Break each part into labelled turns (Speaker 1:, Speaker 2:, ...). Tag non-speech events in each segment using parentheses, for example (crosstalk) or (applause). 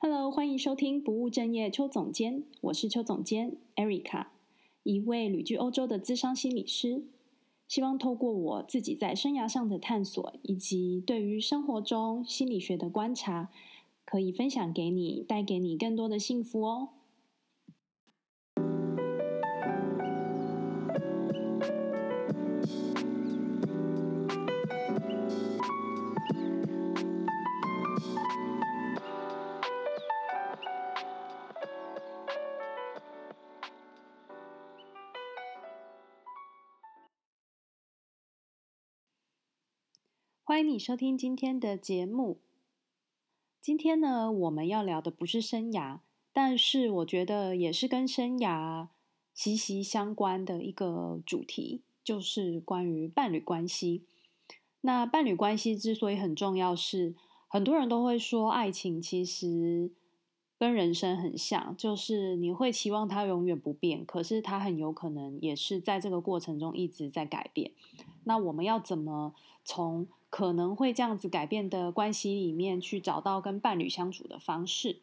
Speaker 1: Hello，欢迎收听不务正业邱总监，我是邱总监 Erica，一位旅居欧洲的资商心理师。希望透过我自己在生涯上的探索，以及对于生活中心理学的观察，可以分享给你，带给你更多的幸福哦。欢迎你收听今天的节目。今天呢，我们要聊的不是生涯，但是我觉得也是跟生涯息息相关的一个主题，就是关于伴侣关系。那伴侣关系之所以很重要是，是很多人都会说，爱情其实跟人生很像，就是你会期望它永远不变，可是它很有可能也是在这个过程中一直在改变。那我们要怎么从可能会这样子改变的关系里面去找到跟伴侣相处的方式。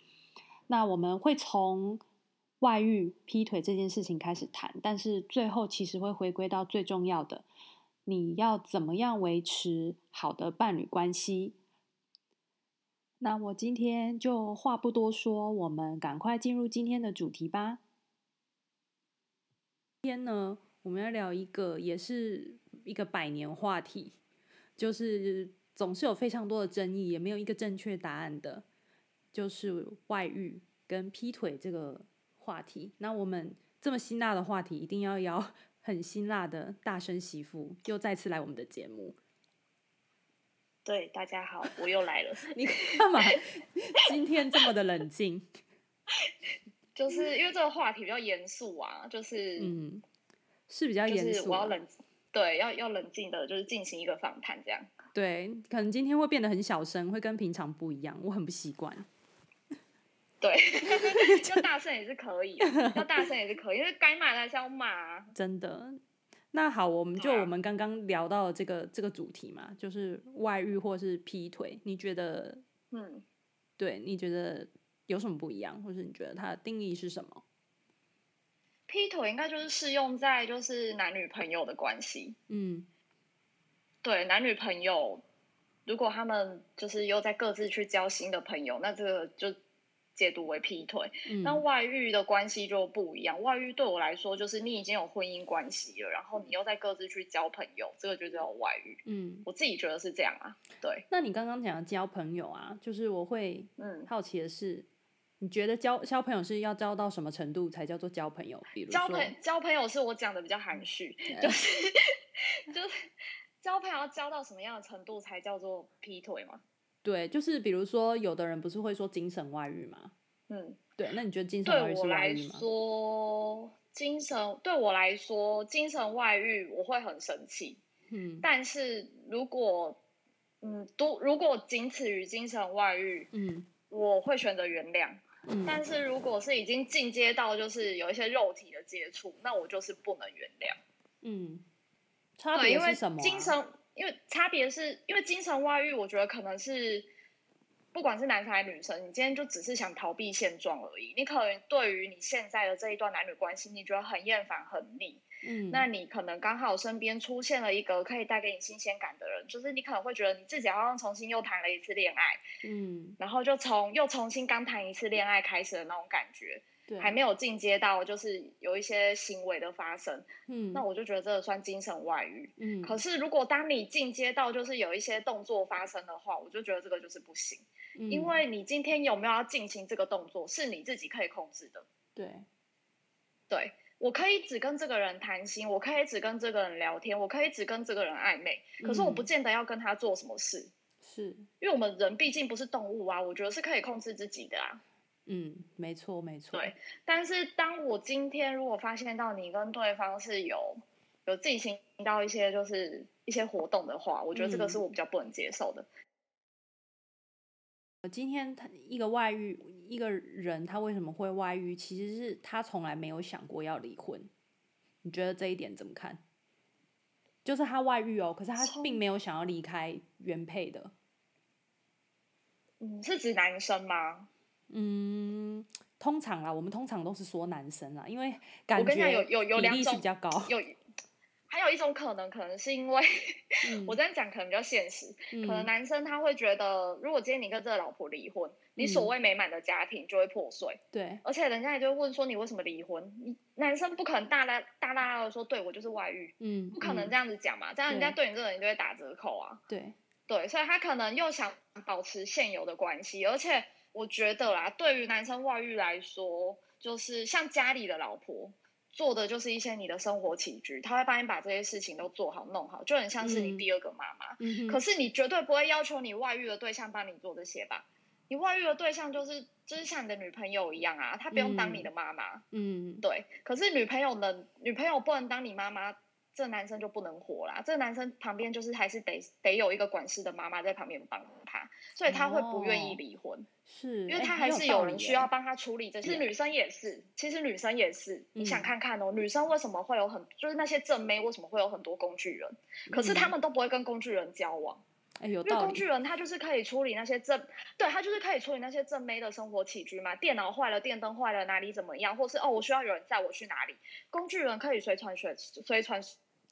Speaker 1: 那我们会从外遇、劈腿这件事情开始谈，但是最后其实会回归到最重要的，你要怎么样维持好的伴侣关系？那我今天就话不多说，我们赶快进入今天的主题吧。今天呢，我们要聊一个也是一个百年话题。就是总是有非常多的争议，也没有一个正确答案的，就是外遇跟劈腿这个话题。那我们这么辛辣的话题，一定要邀 (laughs) 很辛辣的大声媳妇又再次来我们的节目。
Speaker 2: 对，大家好，我又来了。(laughs)
Speaker 1: 你干嘛？今天这么的冷静？(laughs)
Speaker 2: 就是因为这个话题比较严肃啊，就是
Speaker 1: 嗯，是比较严肃，
Speaker 2: 我要冷静。对，要要冷静的，就是进行一个访谈，这样。
Speaker 1: 对，可能今天会变得很小声，会跟平常不一样，我很不习惯。(laughs)
Speaker 2: 对，(laughs) 要大声也是可以，要大声也是可以，因为该骂还是要骂。
Speaker 1: 真的。那好，我们就我们刚刚聊到的这个、啊、这个主题嘛，就是外遇或是劈腿，你觉得？嗯，对，你觉得有什么不一样，或是你觉得它的定义是什么？
Speaker 2: 劈腿应该就是适用在就是男女朋友的关系，嗯，对，男女朋友，如果他们就是又在各自去交新的朋友，那这个就解读为劈腿。嗯，那外遇的关系就不一样，外遇对我来说就是你已经有婚姻关系了，然后你又在各自去交朋友，这个就叫外遇。嗯，我自己觉得是这样啊。对，
Speaker 1: 那你刚刚讲的交朋友啊，就是我会嗯好奇的是。嗯你觉得交交朋友是要交到什么程度才叫做交朋友？比如
Speaker 2: 交朋交朋友是我讲的比较含蓄，就是就是交朋友要交到什么样的程度才叫做劈腿吗？
Speaker 1: 对，就是比如说有的人不是会说精神外遇吗？嗯，对，那你觉得精神外遇是外遇吗？
Speaker 2: 对我来说，精神对我来说，精神外遇我会很生气。嗯，但是如果嗯都如果仅此于精神外遇，嗯，我会选择原谅。嗯、但是如果是已经进阶到就是有一些肉体的接触，那我就是不能原谅。嗯，
Speaker 1: 差别是什么、啊？
Speaker 2: 因为精神，因为差别是因为精神外遇，我觉得可能是不管是男生还是女生，你今天就只是想逃避现状而已。你可能对于你现在的这一段男女关系，你觉得很厌烦、很腻。嗯，那你可能刚好身边出现了一个可以带给你新鲜感的人，就是你可能会觉得你自己好像重新又谈了一次恋爱，嗯，然后就从又重新刚谈一次恋爱开始的那种感觉，对，还没有进阶到就是有一些行为的发生，嗯，那我就觉得这个算精神外遇，嗯，可是如果当你进阶到就是有一些动作发生的话，我就觉得这个就是不行，嗯，因为你今天有没有要进行这个动作，是你自己可以控制的，
Speaker 1: 对，
Speaker 2: 对。我可以只跟这个人谈心，我可以只跟这个人聊天，我可以只跟这个人暧昧，可是我不见得要跟他做什么事，
Speaker 1: 是
Speaker 2: 因为我们人毕竟不是动物啊，我觉得是可以控制自己的啊。
Speaker 1: 嗯，没错没错。
Speaker 2: 对，但是当我今天如果发现到你跟对方是有有进行到一些就是一些活动的话，我觉得这个是我比较不能接受的。
Speaker 1: 我今天他一个外遇，一个人他为什么会外遇？其实是他从来没有想过要离婚。你觉得这一点怎么看？就是他外遇哦，可是他并没有想要离开原配的。
Speaker 2: 嗯，是指男生吗？
Speaker 1: 嗯，通常啦，我们通常都是说男生啦，因为感
Speaker 2: 觉有有有两种
Speaker 1: 比较高，
Speaker 2: 有还有一种可能，可能是因为、嗯、(laughs) 我这样讲可能比较现实，嗯、可能男生他会觉得，如果今天你跟这个老婆离婚，嗯、你所谓美满的家庭就会破碎。对，而且人家也就会问说你为什么离婚？你男生不可能大大大大的说对我就是外遇，嗯，不可能这样子讲嘛，这样人家对你这个人就会打折扣啊。对对，所以他可能又想保持现有的关系，而且我觉得啦，对于男生外遇来说，就是像家里的老婆。做的就是一些你的生活起居，他会帮你把这些事情都做好弄好，就很像是你第二个妈妈。嗯、可是你绝对不会要求你外遇的对象帮你做这些吧？你外遇的对象就是就是像你的女朋友一样啊，她不用当你的妈妈。嗯，对。可是女朋友能女朋友不能当你妈妈。这男生就不能活啦！这男生旁边就是还是得得有一个管事的妈妈在旁边帮他，所以他会不愿意离婚，是因为他还是有人需要帮他处理这些。其实女生也是，其实女生也是，你想看看哦，女生为什么会有很就是那些正妹为什么会有很多工具人？可是他们都不会跟工具人交往，哎，有道理。因为工具人他就是可以处理那些正，对，他就是可以处理那些正妹的生活起居嘛。电脑坏了，电灯坏了，哪里怎么样，或是哦，我需要有人载我去哪里？工具人可以随传随随传。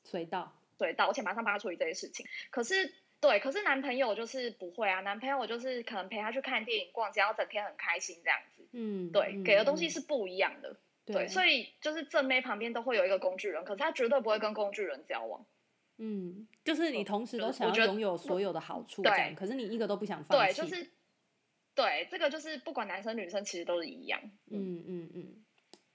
Speaker 2: 随到随到，而且马上帮他处理这些事情。可是，对，可是男朋友就是不会啊。男朋友就是可能陪他去看电影、逛街，然后整天很开心这样子。嗯，对，嗯、给的东西是不一样的。嗯、对，所以就是正妹旁边都会有一个工具人，可是他绝对不会跟工具人交往。嗯，就是你同时都想要拥有所有的好处，对，可是你一个都不想放弃。对，就是对，这个就是不管男生女生其实都是一样。嗯嗯嗯。嗯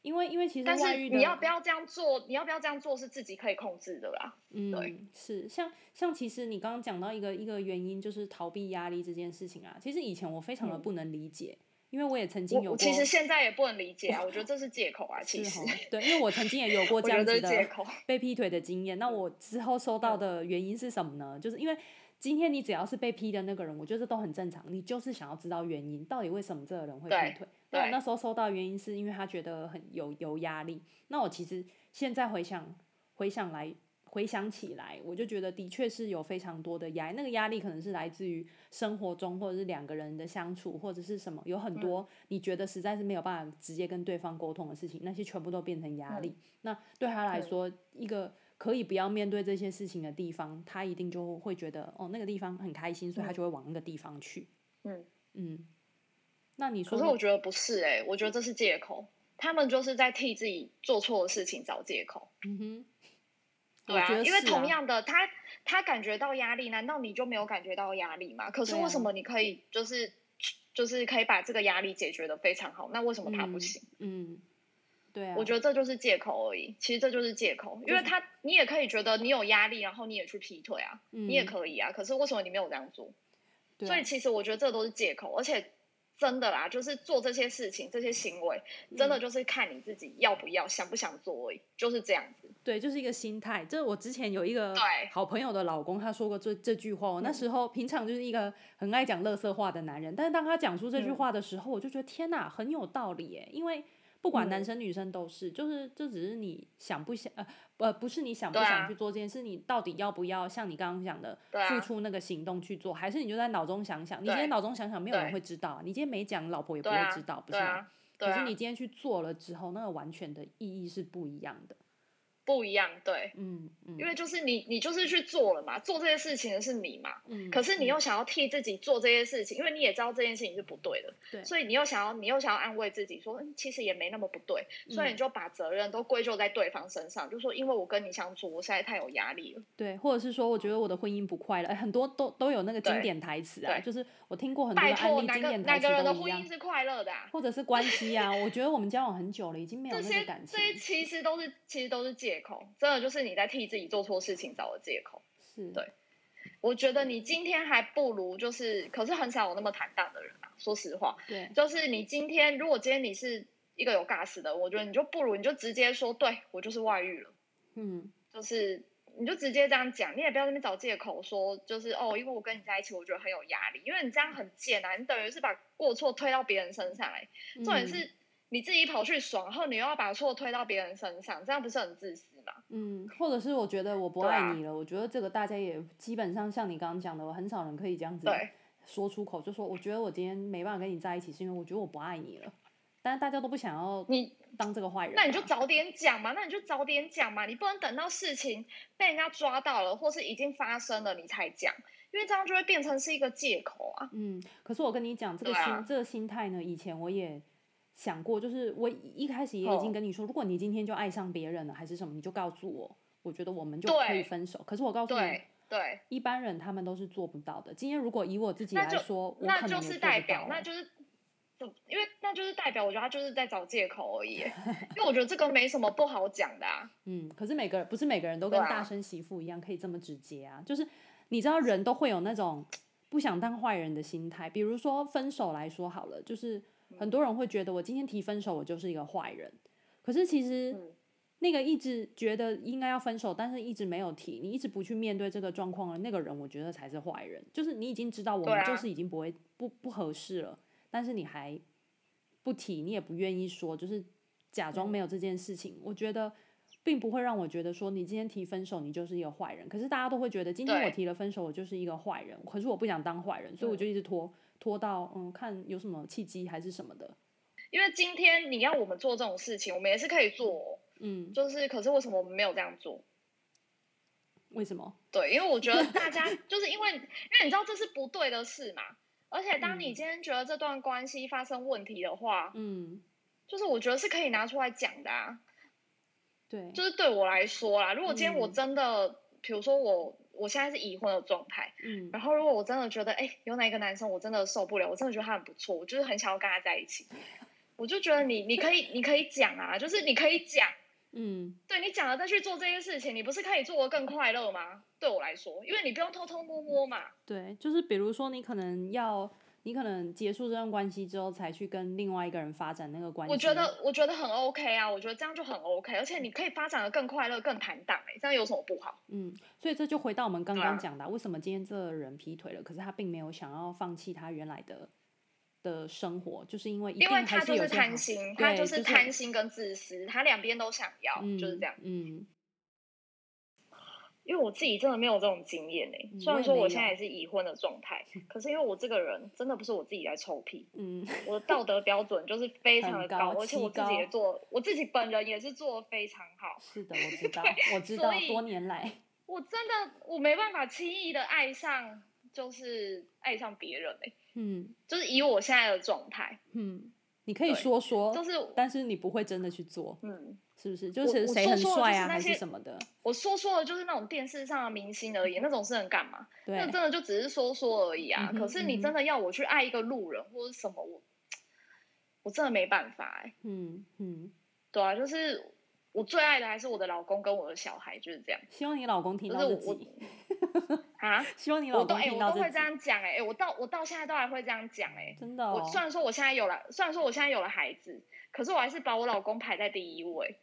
Speaker 2: 因为，因为其实，但是你要不要这样做？你要不要这样做是自己可以控制的啦。嗯，对，是像像其实你刚刚讲到一个一个原因，就是逃避压力这件事情啊。其实以前我非常的不能理解，嗯、因为我也曾经有过，其实现在也不能理解啊。我觉得这是借口啊，(laughs) 其实对，因为我曾经也有过这样子的被劈腿的经验。那我之后收到的原因是什么呢？就是因为。今天你只要是被劈的那个人，我觉得这都很正常。你就是想要知道原因，到底为什么这个人会劈腿？那我那时候收到的原因是因为他觉得很有有压力。那我其实现在回想回想来回想起来，我就觉得的确是有非常多的压力。那个压力可能是来自于生活中，或者是两个人的相处，或者是什么，有很多你觉得实在是没有办法直接跟对方沟通的事情，那些全部都变成压力。那对他来说，一个。可以不要面对这些事情的地方，他一定就会觉得哦，那个地方很开心，所以他就会往那个地方去。嗯嗯。那你说？可是我觉得不是哎、欸，我觉得这是借口。他们就是在替自己做错的事情找借口。嗯哼。对啊，啊因为同样的，他他感觉到压力，难道你就没有感觉到压力吗？可是为什么你可以就是、啊、就是可以把这个压力解决的非常好？那为什么他不行？嗯。嗯对啊，我觉得这就是借口而已。其实这就是借口，因为他你也可以觉得你有压力，然后你也去劈腿啊，嗯、你也可以啊。可是为什么你没有这样做？啊、所以其实我觉得这都是借口，而且真的啦，就是做这些事情、这些行为，真的就是看你自己要不要、想不想做就是这样子。对，就是一个心态。这我之前有一个好朋友的老公，他说过这这句话。我那时候平常就是一个很爱讲垃圾话的男人，但是当他讲出这句话的时候，嗯、我就觉得天哪，很有道理耶，因为。不管男生女生都是，嗯、就是这只是你想不想呃呃不是你想不想去做这件事，啊、你到底要不要像你刚刚讲的付出那个行动去做，啊、还是你就在脑中想想？你今天脑中想想，没有人会知道，你今天没讲，老婆也不会知道，不是可是你今天去做了之后，那个完全的意义是不一样的。不一样，对，嗯，嗯，因为就是你，你就是去做了嘛，做这些事情的是你嘛，嗯，可是你又想要替自己做这些事情，嗯、因为你也知道这件事情是不对的，对，所以你又想要，你又想要安慰自己说，嗯，其实也没那么不对，嗯、所以你就把责任都归咎在对方身上，就说因为我跟你相处，我现在太有压力了，对，或者是说我觉得我的婚姻不快乐，哎，很多都都有那个经典台词啊，就是我听过很多案例，经典台词都一样，哪个人的婚姻是快乐的、啊，或者是关系啊，我觉得我们交往很久了，已经没有那个感情，这些这些其实都是其实都是借口，真的就是。你在替自己做错事情找的借口，是对。我觉得你今天还不如就是，可是很少有那么坦荡的人啊。说实话，对，就是你今天如果今天你是一个有 gas 的，我觉得你就不如你就直接说，对我就是外遇了，嗯，就是你就直接这样讲，你也不要在那边找借口说，就是哦，因为我跟你在一起，我觉得很有压力，因为你这样很贱啊，你等于是把过错推到别人身上来，重点是你自己跑去爽，然后你又要把错推到别人身上，这样不是很自私吗？嗯，或者是我觉得我不爱你了，啊、我觉得这个大家也基本上像你刚刚讲的，我很少人可以这样子
Speaker 1: 说出口，就说我觉得我今天没办法跟你在一起，是因为我觉得我不爱你了。但是大家都不想要你当这个坏人，
Speaker 2: 那你就早点讲嘛，那你就早点讲嘛，你不能等到事情被人家抓到了，或是已经发生了你才讲，因为这样就会变成是一个借口啊。
Speaker 1: 嗯，可是我跟你讲，这个心、啊、这个心态呢，以前我也想过，就是我一开始也已经跟你说，如果你今天就爱上别人了，还是什么，你就告诉我，我觉得我们就可以分手。可是我告诉你，
Speaker 2: 对，对，
Speaker 1: 一般人他们都是做不到的。今天如果以我自己来说，
Speaker 2: 那就，那就是代表，那就是。因为那就是代表，我觉得他就是在找借口而已。因为我觉得这个没什么不好讲的啊。
Speaker 1: 嗯，可是每个人不是每个人都跟大声媳妇一样可以这么直接啊。就是你知道，人都会有那种 (tsk) 不想当坏人的心态。比如说分手来说好了，就是很多人会觉得我今天提分手，我就是一个坏人。可是其实那个一直觉得应该要分手，但是一直没有提，你一直不去面对这个状况的那个人，我觉得才是坏人。就是你已经知道我们就是已经不会不不合适了。但是你还不提，你也不愿意说，就是假装没有这件事情。嗯、我觉得并不会让我觉得说你今天提分手，你就是一个坏人。可是大家都会觉得今天我提了分手，我就是一个坏人。可是我不想当坏人，所以我就一直拖拖到嗯，看有什么契机还是什么的。
Speaker 2: 因为今天你要我们做这种事情，我们也是可以做，嗯，就是可是为什么我们没有这样做？
Speaker 1: 为什么？
Speaker 2: 对，因为我觉得 (laughs) 大家就是因为因为你知道这是不对的事嘛。而且，当你今天觉得这段关系发生问题的话，嗯，就是我觉得是可以拿出来讲的啊。
Speaker 1: 对，
Speaker 2: 就是对我来说啦，如果今天我真的，嗯、比如说我我现在是已婚的状态，嗯，然后如果我真的觉得，哎、欸，有哪一个男生我真的受不了，我真的觉得他很不错，我就是很想要跟他在一起，我就觉得你你可以你可以讲啊，就是你可以讲。嗯，对，你讲了再去做这件事情，你不是可以做的更快乐吗？对我来说，因为你不用偷偷摸摸嘛。
Speaker 1: 对，就是比如说你可能要，你可能结束这段关系之后才去跟另外一个人发展那个关系。
Speaker 2: 我觉得我觉得很 OK 啊，我觉得这样就很 OK，而且你可以发展的更快乐、更坦荡，哎，这样有什么不好？
Speaker 1: 嗯，所以这就回到我们刚刚讲的，啊，为什么今天这个人劈腿了，可是他并没有想要放弃他原来的。的生活，就是因为因为
Speaker 2: 他就是贪心，他就是贪心跟自私，就是、他两边都想要、嗯，就是这样。嗯，因为我自己真的没有这种经验呢、欸。虽然说我现在也是已婚的状态，(laughs) 可是因为我这个人真的不是我自己在臭屁。嗯，我的道德标准就是非常的高，高，而且我自己也做，我自己本人也是做的非常好。(laughs)
Speaker 1: 是的，我知道，我知道，多年来，(laughs)
Speaker 2: 我真的我没办法轻易的爱上，就是爱上别人、欸
Speaker 1: 嗯，
Speaker 2: 就是以我现在的状态，
Speaker 1: 嗯，你可以说说，
Speaker 2: 就是，
Speaker 1: 但是你不会真的去做，嗯，是不是？就是谁很帅啊，还是什么的？
Speaker 2: 我说说的就是那种电视上的明星而已，那种是能干嘛？对，那真的就只是说说而已啊。可是你真的要我去爱一个路人或者什么，我我真的没办法哎。
Speaker 1: 嗯嗯，
Speaker 2: 对啊，就是。我最爱的还是我的老公跟我的小孩，就是这样。
Speaker 1: 希望你老公听到自己。(laughs)
Speaker 2: 啊？
Speaker 1: 希望你老公听到这集。
Speaker 2: 我都哎、欸，我都会这样讲哎、欸，我到我到现在都还会这样讲哎、欸。
Speaker 1: 真的、哦。
Speaker 2: 我虽然说我现在有了，虽然说我现在有了孩子，可是我还是把我老公排在第一位，嗯、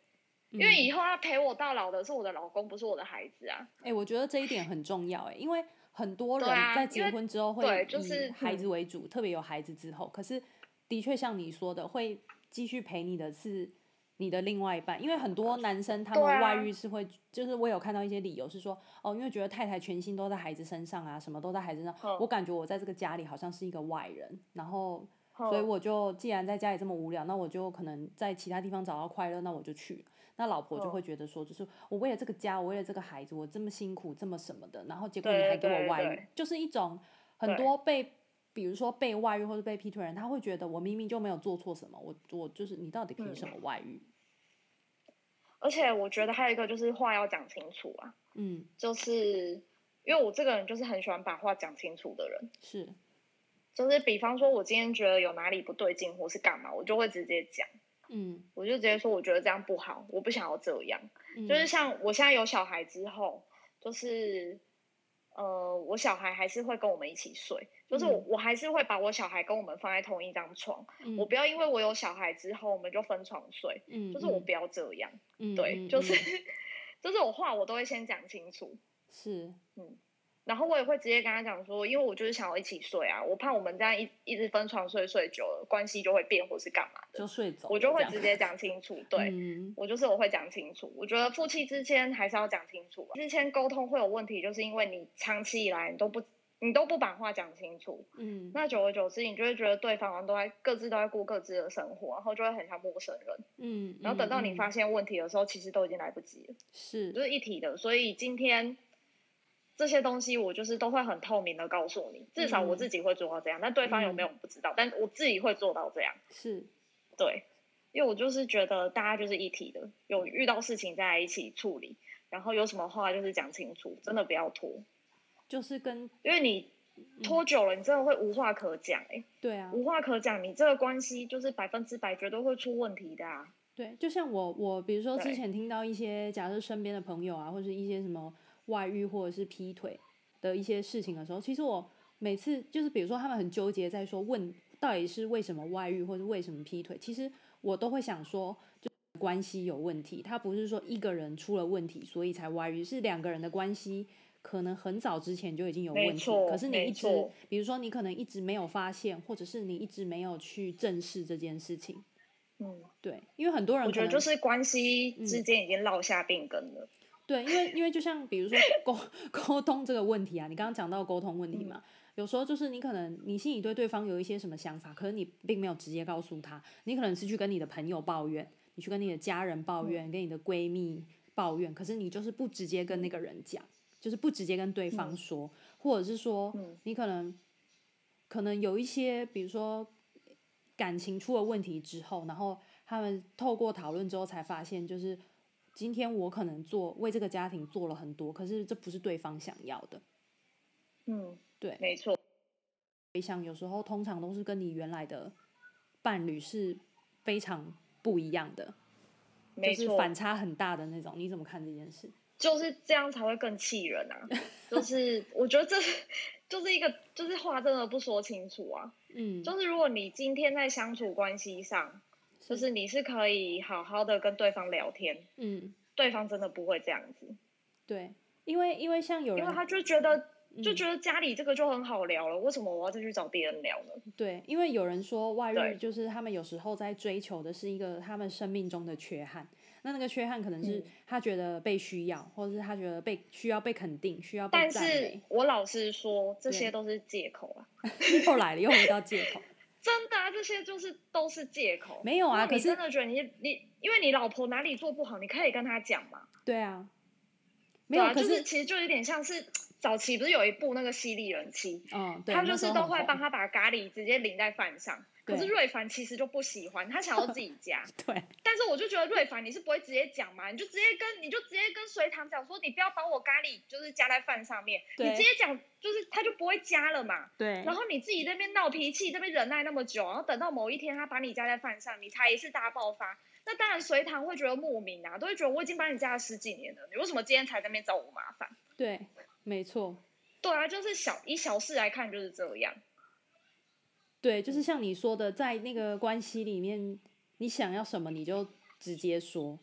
Speaker 2: 因为以后要陪我到老的是我的老公，不是我的孩子啊。
Speaker 1: 哎、欸，我觉得这一点很重要哎、欸，因为很多人在结婚之后会以孩子为主，啊就是、特别有孩子之后，可是的确像你说的，会继续陪你的是。你的另外一半，因为很多男生他们外遇是会、啊，就是我有看到一些理由是说，哦，因为觉得太太全心都在孩子身上啊，什么都在孩子身上、嗯，我感觉我在这个家里好像是一个外人，然后，所以我就既然在家里这么无聊，那我就可能在其他地方找到快乐，那我就去。那老婆就会觉得说，就是我为了这个家，我为了这个孩子，我这么辛苦，这么什么的，然后结果你还给我外遇，就是一种很多被。比如说被外遇或者被劈腿人，他会觉得我明明就没有做错什么，我我就是你到底凭什么外遇？
Speaker 2: 嗯。而且我觉得还有一个就是话要讲清楚啊，嗯，就是因为我这个人就是很喜欢把话讲清楚的人，
Speaker 1: 是，
Speaker 2: 就是比方说我今天觉得有哪里不对劲或是干嘛，我就会直接讲，嗯，我就直接说我觉得这样不好，我不想要这样，嗯，就是像我现在有小孩之后，就是。呃，我小孩还是会跟我们一起睡，就是我我还是会把我小孩跟我们放在同一张床，嗯，我不要因为我有小孩之后我们就分床睡，嗯，就是我不要这样，嗯，对，就是，嗯，就是我话我都会先讲清楚，
Speaker 1: 是，
Speaker 2: 嗯。然后我也会直接跟他讲说，因为我就是想要一起睡啊，我怕我们这样一一直分床睡睡久了，关系就会变或是干嘛的，
Speaker 1: 就睡走，
Speaker 2: 我就会直接讲清楚。(laughs) 对、嗯，我就是我会讲清楚。我觉得夫妻之间还是要讲清楚，之前沟通会有问题，就是因为你长期以来你都不，你都不把话讲清楚，
Speaker 1: 嗯，
Speaker 2: 那久而久之，你就会觉得对方都在各自都在过各自的生活，然后就会很像陌生人，
Speaker 1: 嗯，
Speaker 2: 然后等到你发现问题的时候，嗯、其实都已经来不及了，
Speaker 1: 是，
Speaker 2: 就是一体的。所以今天这些东西，我就是都会很透明的告诉你，至少我自己会做到这样，但、嗯、对方有没有不知道，嗯、但我自己会做到这样，
Speaker 1: 是，
Speaker 2: 对，因为我就是觉得大家就是一体的，有遇到事情在一起处理。然后有什么话就是讲清楚，真的不要拖。
Speaker 1: 就是跟，
Speaker 2: 因为你拖久了，嗯、你真的会无话可讲哎、欸。
Speaker 1: 对啊，
Speaker 2: 无话可讲，你这个关系就是百分之百绝对会出问题的啊。
Speaker 1: 对，就像我我比如说之前听到一些假设身边的朋友啊，或者一些什么外遇或者是劈腿的一些事情的时候，其实我每次就是比如说他们很纠结在说问到底是为什么外遇或者为什么劈腿，其实我都会想说就。关系有问题，他不是说一个人出了问题，所以才外遇，是两个人的关系可能很早之前就已经有问题，可是你一直，比如说你可能一直没有发现，或者是你一直没有去正视这件事情。嗯，对，因为很多人
Speaker 2: 我觉得就是关系之间已经落下病根了。
Speaker 1: 嗯、对，因为因为就像比如说沟 (laughs) 沟通这个问题啊，你刚刚讲到沟通问题嘛，嗯、有时候就是你可能你心里对对方有一些什么想法，可是你并没有直接告诉他，你可能是去跟你的朋友抱怨。你去跟你的家人抱怨，嗯、跟你的闺蜜抱怨，可是你就是不直接跟那个人讲，就是不直接跟对方说，嗯、或者是说，嗯、你可能可能有一些，比如说感情出了问题之后，然后他们透过讨论之后才发现，就是今天我可能做为这个家庭做了很多，可是这不是对方想要的。
Speaker 2: 嗯，
Speaker 1: 对，
Speaker 2: 没错。
Speaker 1: 回想有时候通常都是跟你原来的伴侣是非常。不一样的，没错，就是反差很大的那种。你怎么看这件事？
Speaker 2: 就是这样才会更气人啊！就是 (laughs) 我觉得这就是一个，就是话真的不说清楚啊。嗯，就是如果你今天在相处关系上，是就是你是可以好好的跟对方聊天，嗯，对方真的不会这样子。
Speaker 1: 对，因为因为像有人，
Speaker 2: 因为他就觉得。就觉得家里这个就很好聊了，为什么我要再去找别人聊呢？
Speaker 1: 对，因为有人说外遇就是他们有时候在追求的是一个他们生命中的缺憾，那那个缺憾可能是他觉得被需要，嗯、或者是他觉得被需要被肯定，需要。
Speaker 2: 但是我老实说，这些都是借口啊。(laughs)
Speaker 1: 又来了，又回到借口。
Speaker 2: 真的啊，这些就是都是借口。
Speaker 1: 没有啊，可是
Speaker 2: 你真的觉得你你，因为你老婆哪里做不好，你可以跟她讲嘛。
Speaker 1: 对啊。
Speaker 2: 没有，啊、可是就是其实就有点像是。早期不是有一部那个犀利人妻，嗯，对，他就是都会帮他把咖喱直接淋在饭上。可是瑞凡其实就不喜欢，他想要自己 (laughs) 加。
Speaker 1: 对。
Speaker 2: 但是我就觉得瑞凡你是不会直接讲嘛，你就直接跟你就直接跟隋棠讲说，你不要把我咖喱就是加在饭上面，对你直接讲就是他就不会加了嘛。对。然后你自己那边闹脾气，那边忍耐那么久，然后等到某一天他把你加在饭上，你才一次大爆发。那当然隋棠会觉得莫名啊，都会觉得我已经把你加了十几年了，你为什么今天才在那边找我麻烦？
Speaker 1: 对。没错，
Speaker 2: 对啊，就是小以小事来看就是这样。
Speaker 1: 对，就是像你说的，在那个关系里面，你想要什么你就直接说，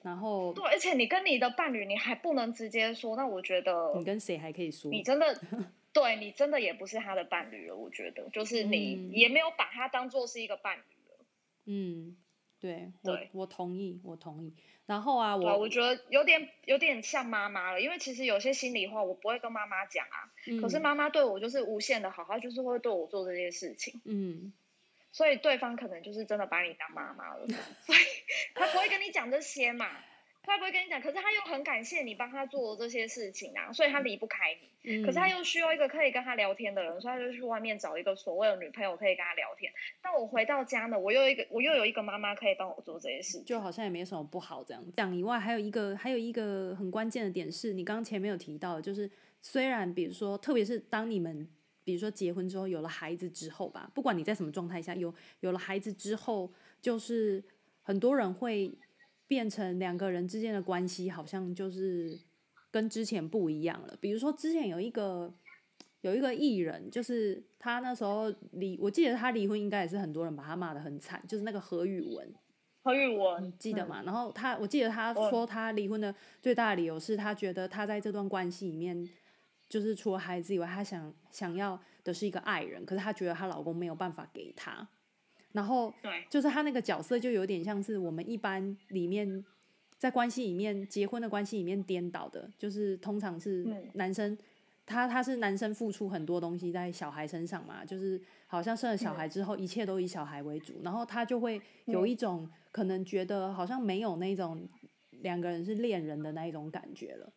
Speaker 1: 然后
Speaker 2: 对，而且你跟你的伴侣你还不能直接说，那我觉得
Speaker 1: 你跟谁还可以说？
Speaker 2: 你真的 (laughs) 对你真的也不是他的伴侣了，我觉得就是你也没有把他当做是一个伴侣了。
Speaker 1: 嗯，对，我我同意，我同意。然后啊，我
Speaker 2: 我觉得有点有点像妈妈了，因为其实有些心里话我不会跟妈妈讲啊，嗯、可是妈妈对我就是无限的好，她就是会对我做这些事情，嗯，所以对方可能就是真的把你当妈妈了，所以他不会跟你讲这些嘛。他不会跟你讲，可是他又很感谢你帮他做这些事情啊，所以他离不开你。嗯、可是他又需要一个可以跟他聊天的人，所以他就去外面找一个所谓的女朋友可以跟他聊天。但我回到家呢，我又一个我又有一个妈妈可以帮我做这些事，
Speaker 1: 就好像也没什么不好这样。讲以外，还有一个还有一个很关键的点是，你刚刚前面有提到，就是虽然比如说，特别是当你们比如说结婚之后有了孩子之后吧，不管你在什么状态下有有了孩子之后，就是很多人会。变成两个人之间的关系，好像就是跟之前不一样了。比如说，之前有一个有一个艺人，就是他那时候离，我记得他离婚，应该也是很多人把他骂的很惨，就是那个何宇文。
Speaker 2: 何宇文，你
Speaker 1: 记得吗？嗯、然后他，我记得他说他离婚的最大的理由是他觉得他在这段关系里面，就是除了孩子以外，他想想要的是一个爱人，可是他觉得她老公没有办法给她。然后对，就是他那个角色就有点像是我们一般里面在关系里面结婚的关系里面颠倒的，就是通常是男生他他是男生付出很多东西在小孩身上嘛，就是好像生了小孩之后，一切都以小孩为主，然后他就会有。一种可能觉得好像没有那种两个人是恋人的那一种感觉了。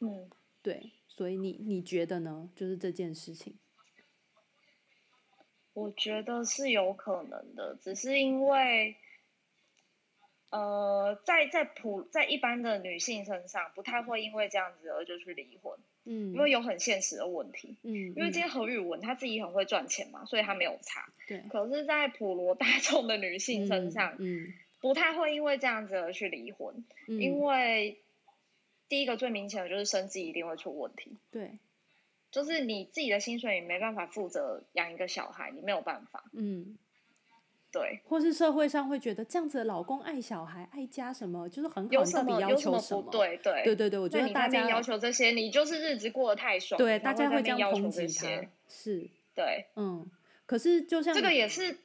Speaker 2: 嗯，
Speaker 1: 对，所以你你觉得呢？就是这件事情，
Speaker 2: 我觉得是有可能的，只是因为。呃，在在普在一般的女性身上，不太会因为这样子而就去离婚，
Speaker 1: 嗯，
Speaker 2: 因为有很现实的问题，
Speaker 1: 嗯，
Speaker 2: 因为今天何宇文他自己很会赚钱嘛，所以他没有差，
Speaker 1: 对。
Speaker 2: 可是，在普罗大众的女性身上，
Speaker 1: 嗯，嗯，
Speaker 2: 不太会因为这样子而去离婚，
Speaker 1: 嗯，
Speaker 2: 因为第一个最明显的就是生计一定会出问题，
Speaker 1: 对，
Speaker 2: 就是你自己的薪水也没办法负责养一个小孩，你没有办法，
Speaker 1: 嗯。
Speaker 2: 对，
Speaker 1: 或是社会上会觉得这样子的老公爱小孩爱家什么，就是很好，
Speaker 2: 有什
Speaker 1: 么要求什
Speaker 2: 么？对对
Speaker 1: 对对对，我觉得大家
Speaker 2: 要求这些，你就是日子过得太爽。
Speaker 1: 对，大家会这样
Speaker 2: 要
Speaker 1: 抨击他。是，
Speaker 2: 对，
Speaker 1: 嗯。可是就像
Speaker 2: 这个也是，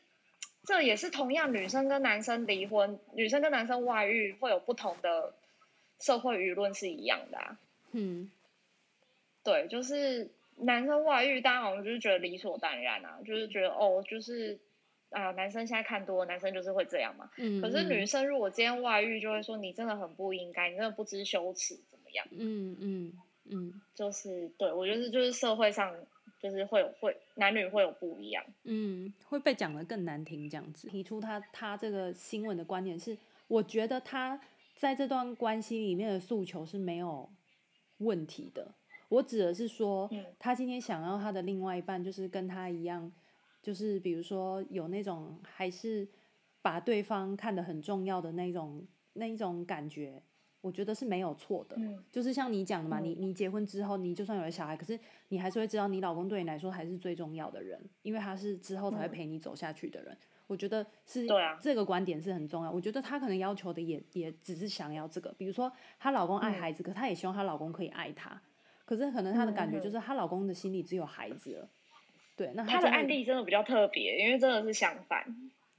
Speaker 2: 这也是同样，女生跟男生离婚，女生跟男生外遇会有不同的社会舆论是一样的啊。
Speaker 1: 嗯，
Speaker 2: 对，就是男生外遇，大家好像就是觉得理所当然啊，就是觉得哦，就是。啊、呃，男生现在看多，男生就是会这样嘛。
Speaker 1: 嗯。
Speaker 2: 可是女生如果今天外遇，就会说你真的很不应该，你真的不知羞耻，怎么样？
Speaker 1: 嗯嗯嗯。
Speaker 2: 就是对我觉得就是社会上就是会有会男女会有不一样。
Speaker 1: 嗯，会被讲的更难听这样子。提出他他这个新闻的观点是，我觉得他在这段关系里面的诉求是没有问题的。我指的是说，
Speaker 2: 嗯、
Speaker 1: 他今天想要他的另外一半就是跟他一样。就是比如说有那种还是把对方看得很重要的那种那一种感觉，我觉得是没有错的。
Speaker 2: 嗯，
Speaker 1: 就是像你讲的嘛，
Speaker 2: 嗯，
Speaker 1: 你你结婚之后，你就算有了小孩，可是你还是会知道你老公对你来说还是最重要的人，因为他是之后才会陪你走下去的人。嗯，我觉得是这个观点是很重要。我觉得她可能要求的也也只是想要这个，比如说她老公爱孩子，嗯，可她也希望她老公可以爱她，可是可能她的感觉就是她老公的心里只有孩子了。对，那他，
Speaker 2: 他的案例真的比较特别，因为真的是相反。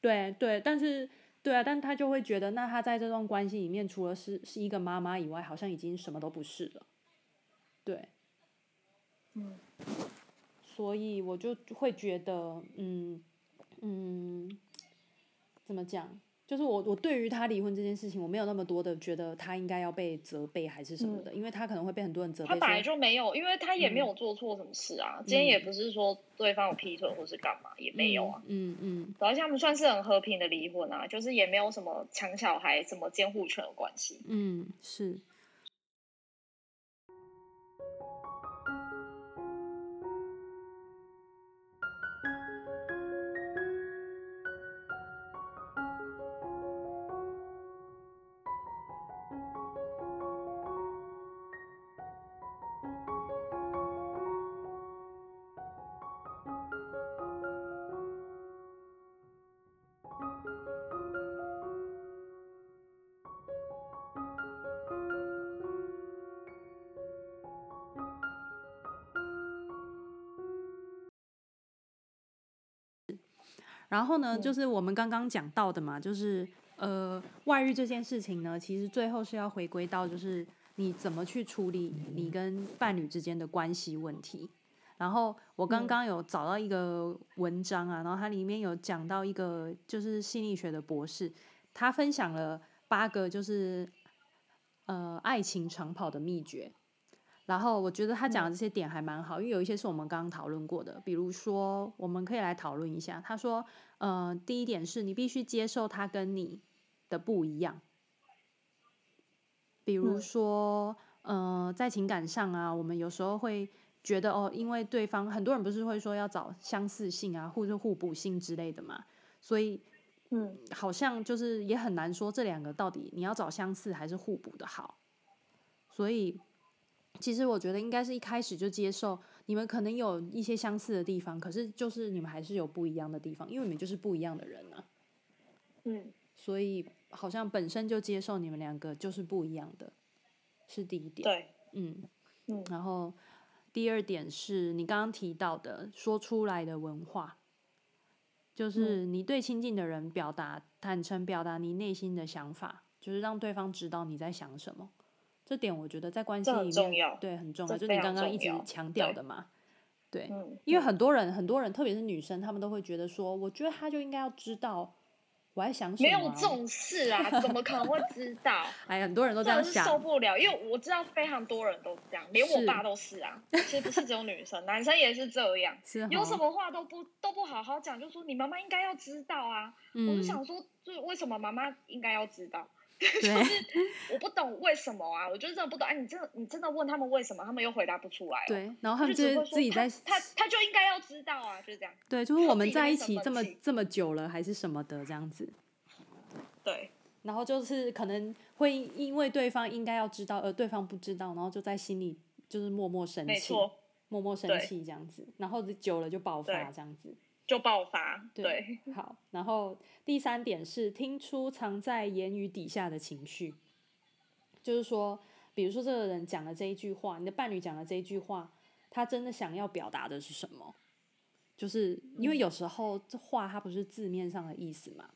Speaker 1: 对对，但是对啊，但她就会觉得，那她在这段关系里面，除了是是一个妈妈以外，好像已经什么都不是了。对，
Speaker 2: 嗯，
Speaker 1: 所以我就会觉得，嗯嗯，怎么讲？就是我，我对于他离婚这件事情，我没有那么多的觉得他应该要被责备还是什么的，嗯，因为他可能会被很多人责备。
Speaker 2: 他本来就没有，因为他也没有做错什么事啊。嗯，今天也不是说对方有劈腿或是干嘛，也没有啊。
Speaker 1: 嗯嗯。
Speaker 2: 而且他们算是很和平的离婚啊，就是也没有什么抢小孩、什么监护权的关系。
Speaker 1: 嗯，是。然后呢，就是我们刚刚讲到的嘛，就是呃，外遇这件事情呢，其实最后是要回归到就是你怎么去处理你跟伴侣之间的关系问题。然后我刚刚有找到一个文章啊，然后它里面有讲到一个就是心理学的博士，他分享了八个就是呃爱情长跑的秘诀。然后我觉得他讲的这些点还蛮好，因为有一些是我们刚刚讨论过的，比如说我们可以来讨论一下。他说，呃，第一点是你必须接受他跟你的不一样，比如说，呃，在情感上啊，我们有时候会觉得哦，因为对方很多人不是会说要找相似性啊，或者互补性之类的嘛，所以，嗯，好像就是也很难说这两个到底你要找相似还是互补的好，所以。其实我觉得应该是一开始就接受你们可能有一些相似的地方，可是就是你们还是有不一样的地方，因为你们就是不一样的人啊。
Speaker 2: 嗯，
Speaker 1: 所以好像本身就接受你们两个就是不一样的，是第一点。
Speaker 2: 对，
Speaker 1: 嗯
Speaker 2: 嗯。
Speaker 1: 然后第二点是你刚刚提到的说出来的文化，就是你对亲近的人表达坦诚表达你内心的想法，就是让对方知道你在想什么。这点我觉得在关系里面
Speaker 2: 很重要，
Speaker 1: 对，很重要，就你刚刚一直强调的嘛。对，
Speaker 2: 对嗯、
Speaker 1: 因为很多人，很多人，特别是女生，她们都会觉得说，我觉得他就应该要知道。我还想、啊、
Speaker 2: 没有这种事啊，怎么可能会知道？(laughs)
Speaker 1: 哎，很多人都这样想，
Speaker 2: 受不了，因为我知道非常多人都这样，连我爸都是啊。是其实不是只有女生，男生也是这样，
Speaker 1: 是
Speaker 2: 有什么话都不都不好好讲，就说你妈妈应该要知道啊。嗯、我就想说，就是为什么妈妈应该要知道？(laughs) 就是我不懂为什么啊，我就真的不懂。哎、啊，你真的你真的问他们为什么，他们又回答不出来。
Speaker 1: 对，然后他们就会自己在
Speaker 2: 他他，他就应该要知道啊，就是这样。
Speaker 1: 对，就是我们在一起这么这么久了，还是什么的这样子。
Speaker 2: 对，
Speaker 1: 然后就是可能会因为对方应该要知道，而对方不知道，然后就在心里就是默默生气，默默生气这样子，然后久了就爆发这样子，
Speaker 2: 就爆发。
Speaker 1: 对，对，好，然后第三点是听出藏在言语底下的情绪，就是说，比如说这个人讲了这一句话，你的伴侣讲了这一句话，他真的想要表达的是什么？就是因为有时候这话它不是字面上的意思嘛。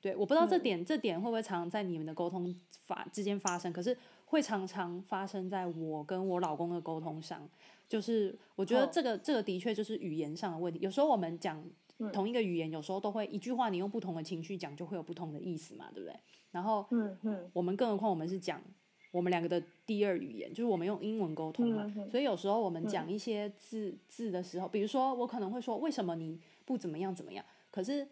Speaker 1: 对，我不知道这点、嗯、这点会不会常常在你们的沟通发之间发生，可是会常常发生在我跟我老公的沟通上。就是我觉得这个、哦、这个的确就是语言上的问题。有时候我们讲同一个语言，嗯、有时候都会一句话你用不同的情绪讲，就会有不同的意思嘛，对不对？然后，
Speaker 2: 嗯嗯，
Speaker 1: 我们更何况我们是讲我们两个的第二语言，就是我们用英文沟通嘛，嗯、所以有时候我们讲一些字、嗯、字的时候，比如说我可能会说为什么你不怎么样怎么样，可是，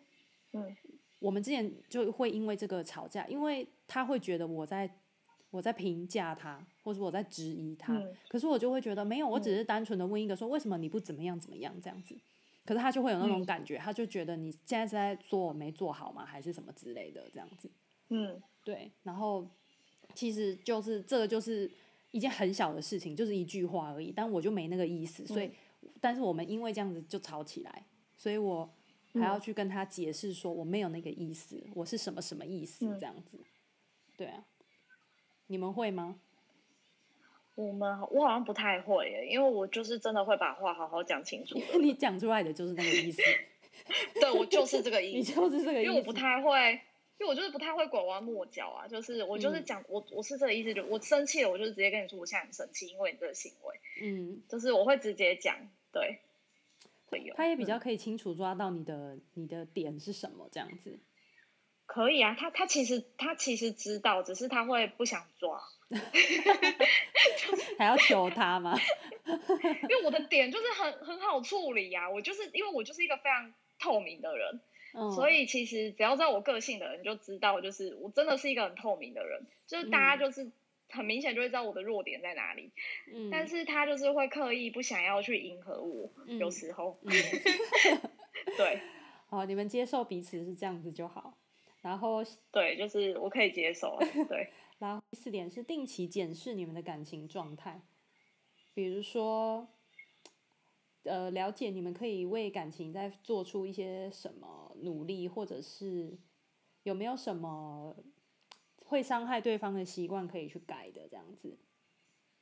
Speaker 2: 嗯。
Speaker 1: 我们之前就会因为这个吵架，因为他会觉得我在我在评价他，或者我在质疑他，嗯、可是我就会觉得没有，我只是单纯的问一个说为什么你不怎么样怎么样这样子，可是他就会有那种感觉，嗯、他就觉得你现在是在说我没做好吗，还是什么之类的这样子，
Speaker 2: 嗯，
Speaker 1: 对，然后其实就是这个就是一件很小的事情，就是一句话而已，但我就没那个意思，所以，嗯、但是我们因为这样子就吵起来，所以我。还要去跟他解释说我没有那个意思，我是什么什么意思这样子，对啊，你们会吗？
Speaker 2: 我们我好像不太会耶，因为我就是真的会把话好好讲清楚。(laughs)
Speaker 1: 你讲出来的就是那个意思，(laughs)
Speaker 2: 对，我就是这个意思，(laughs)
Speaker 1: 你就是这个意思。
Speaker 2: 因为我不太会，因为我就是不太会拐弯抹角啊，就是我就是讲、嗯、我我是这个意思，就我生气了，我就直接跟你说我现在很生气，因为你这个行为，
Speaker 1: 嗯，
Speaker 2: 就是我会直接讲，对。
Speaker 1: 他也比较可以清楚抓到你的、嗯、你的点是什么，这样子。
Speaker 2: 可以啊，他他其实他其实知道，只是他会不想抓，(laughs)
Speaker 1: 还要求他吗？(laughs)
Speaker 2: 因为我的点就是很很好处理呀、啊，我就是因为我就是一个非常透明的人，嗯、所以其实只要知道我个性的人就知道，就是我真的是一个很透明的人，就是大家就是。嗯很明显就会知道我的弱点在哪里，嗯，但是他就是会刻意不想要去迎合我，嗯、有时候，嗯、(laughs) 对，
Speaker 1: 好，你们接受彼此是这样子就好，然后
Speaker 2: 对，就是我可以接受，对，(laughs)
Speaker 1: 然后第四点是定期检视你们的感情状态，比如说，呃，了解你们可以为感情再做出一些什么努力，或者是有没有什么。会伤害对方的习惯可以去改的，这样子。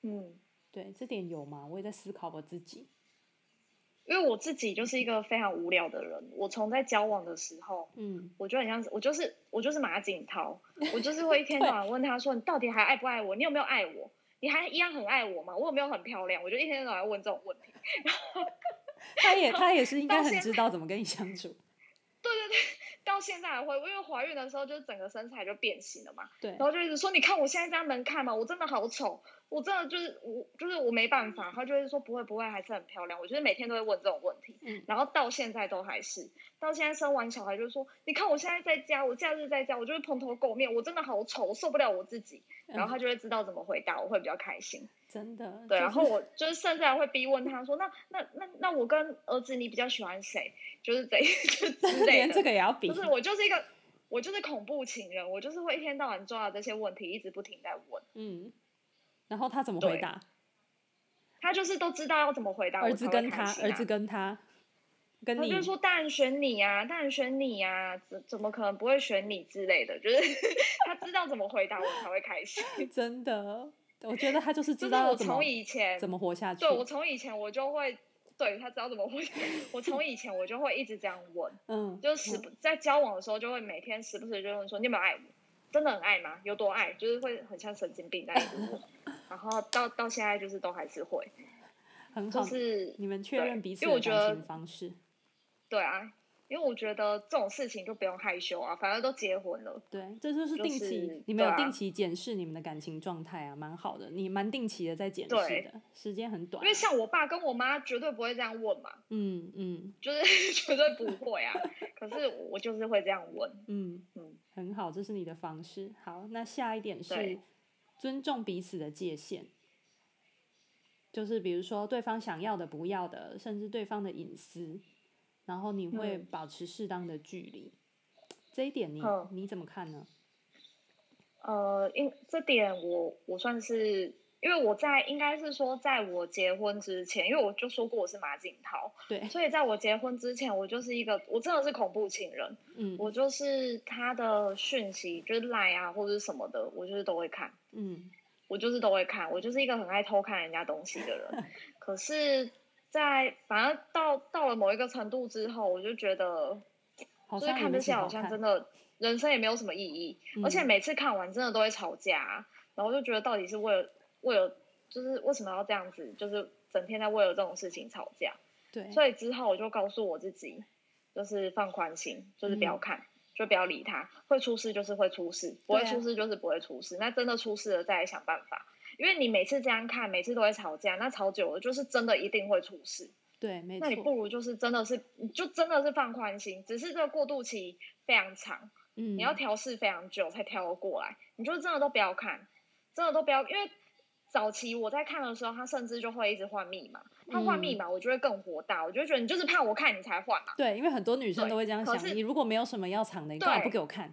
Speaker 2: 嗯，
Speaker 1: 对，这点有吗？我也在思考我自己，
Speaker 2: 因为我自己就是一个非常无聊的人。我从在交往的时候，嗯，我就很像，我就是我就是马景涛，(laughs) 我就是会一天到晚问他说：“你到底还爱不爱我？你有没有爱我？你还一样很爱我吗？我有没有很漂亮？”我就一天到晚问这种问题。(laughs)
Speaker 1: 他也他也是应该很知道怎么跟你相处。(laughs)
Speaker 2: 对对对。到现在还会，因为怀孕的时候就是整个身材就变形了嘛，
Speaker 1: 对，
Speaker 2: 然后就一直说，你看我现在这样能看吗？我真的好丑，我真的就是我就是我没办法。他就会说不会不会，还是很漂亮。我觉得每天都会问这种问题，嗯，然后到现在都还是，到现在生完小孩就说，你看我现在在家，我假日在家，我就是蓬头垢面，我真的好丑，我受不了我自己。然后他就会知道怎么回答，我会比较开心。
Speaker 1: 真的，
Speaker 2: 对。然后我就是甚至还会逼问他说，那那那那我跟儿子你比较喜欢谁？就是这 (laughs) 就之类的，
Speaker 1: 这个也要比。
Speaker 2: 就是我就是一个。我就是恐怖情人，我就是会一天到晚抓这些问题，一直不停在问。
Speaker 1: 嗯，然后他怎么回答？
Speaker 2: 他就是都知道要怎么回答。儿
Speaker 1: 子跟他，儿子跟他，跟你。
Speaker 2: 他就说：“当然选你呀，当然选你呀，怎怎么可能不会选你之类的？”就是 (laughs) 他知道怎么回答，我才会开心。(laughs)
Speaker 1: 真的，我觉得他就是知道。
Speaker 2: 我从以前
Speaker 1: 怎么活下去？
Speaker 2: 对，我从以前我就会。对，他知道怎么回。我从以前我就会一直这样问，嗯，就是在交往的时候就会每天时不时就问说，你有没有爱我？真的很爱吗？有多爱？就是会很像神经病在问。然后到到现在就是都还是会，
Speaker 1: 很好，
Speaker 2: 就是
Speaker 1: 你们确认彼此的感情方式。
Speaker 2: 对啊。因为我觉得这种事情就不用害羞啊，反正都结婚了。
Speaker 1: 对，这就是定期，就是、你们有定期检视你们的感情状态啊，蛮好的。你蛮定期的在检视的，时间很短。
Speaker 2: 因为像我爸跟我妈绝对不会这样问嘛。
Speaker 1: 嗯嗯，
Speaker 2: 就是 (laughs) 绝对不会啊。可是我就是会这样问。
Speaker 1: 嗯嗯，很好，这是你的方式。好，那下一点是尊重彼此的界限，就是比如说对方想要的、不要的，甚至对方的隐私。然后你会保持适当的距离，嗯、这一点你、嗯、你怎么看呢？
Speaker 2: 呃，因这点我我算是，因为我在应该是说，在我结婚之前，因为我就说过我是马景涛，
Speaker 1: 对，
Speaker 2: 所以在我结婚之前，我就是一个我真的是恐怖情人，
Speaker 1: 嗯，
Speaker 2: 我就是他的讯息，就是赖啊或者什么的，我就是都会看，
Speaker 1: 嗯，
Speaker 2: 我就是都会看，我就是一个很爱偷看人家东西的人，(laughs) 可是。在反正到到了某一个程度之后，我就觉得，就是看这些好像真的人生也没有什么意义，嗯、而且每次看完真的都会吵架，然后就觉得到底是为了为了就是为什么要这样子，就是整天在为了这种事情吵架。
Speaker 1: 对，
Speaker 2: 所以之后我就告诉我自己，就是放宽心，就是不要看，嗯、就不要理他，会出事就是会出事，不会出事就是不会出事，啊、那真的出事了再来想办法。因为你每次这样看，每次都会吵架，那吵久了就是真的一定会出事。
Speaker 1: 对，没错。
Speaker 2: 那你不如就是真的是，就真的是放宽心，只是这个过渡期非常长，
Speaker 1: 嗯，
Speaker 2: 你要调试非常久才调得过来。你就真的都不要看，真的都不要，因为早期我在看的时候，他甚至就会一直换密码，他换密码我就会更火大，我就觉得你就是怕我看你才换嘛。
Speaker 1: 对，因为很多女生都会这样想，你如果没有什么要藏的，你干嘛不给我看？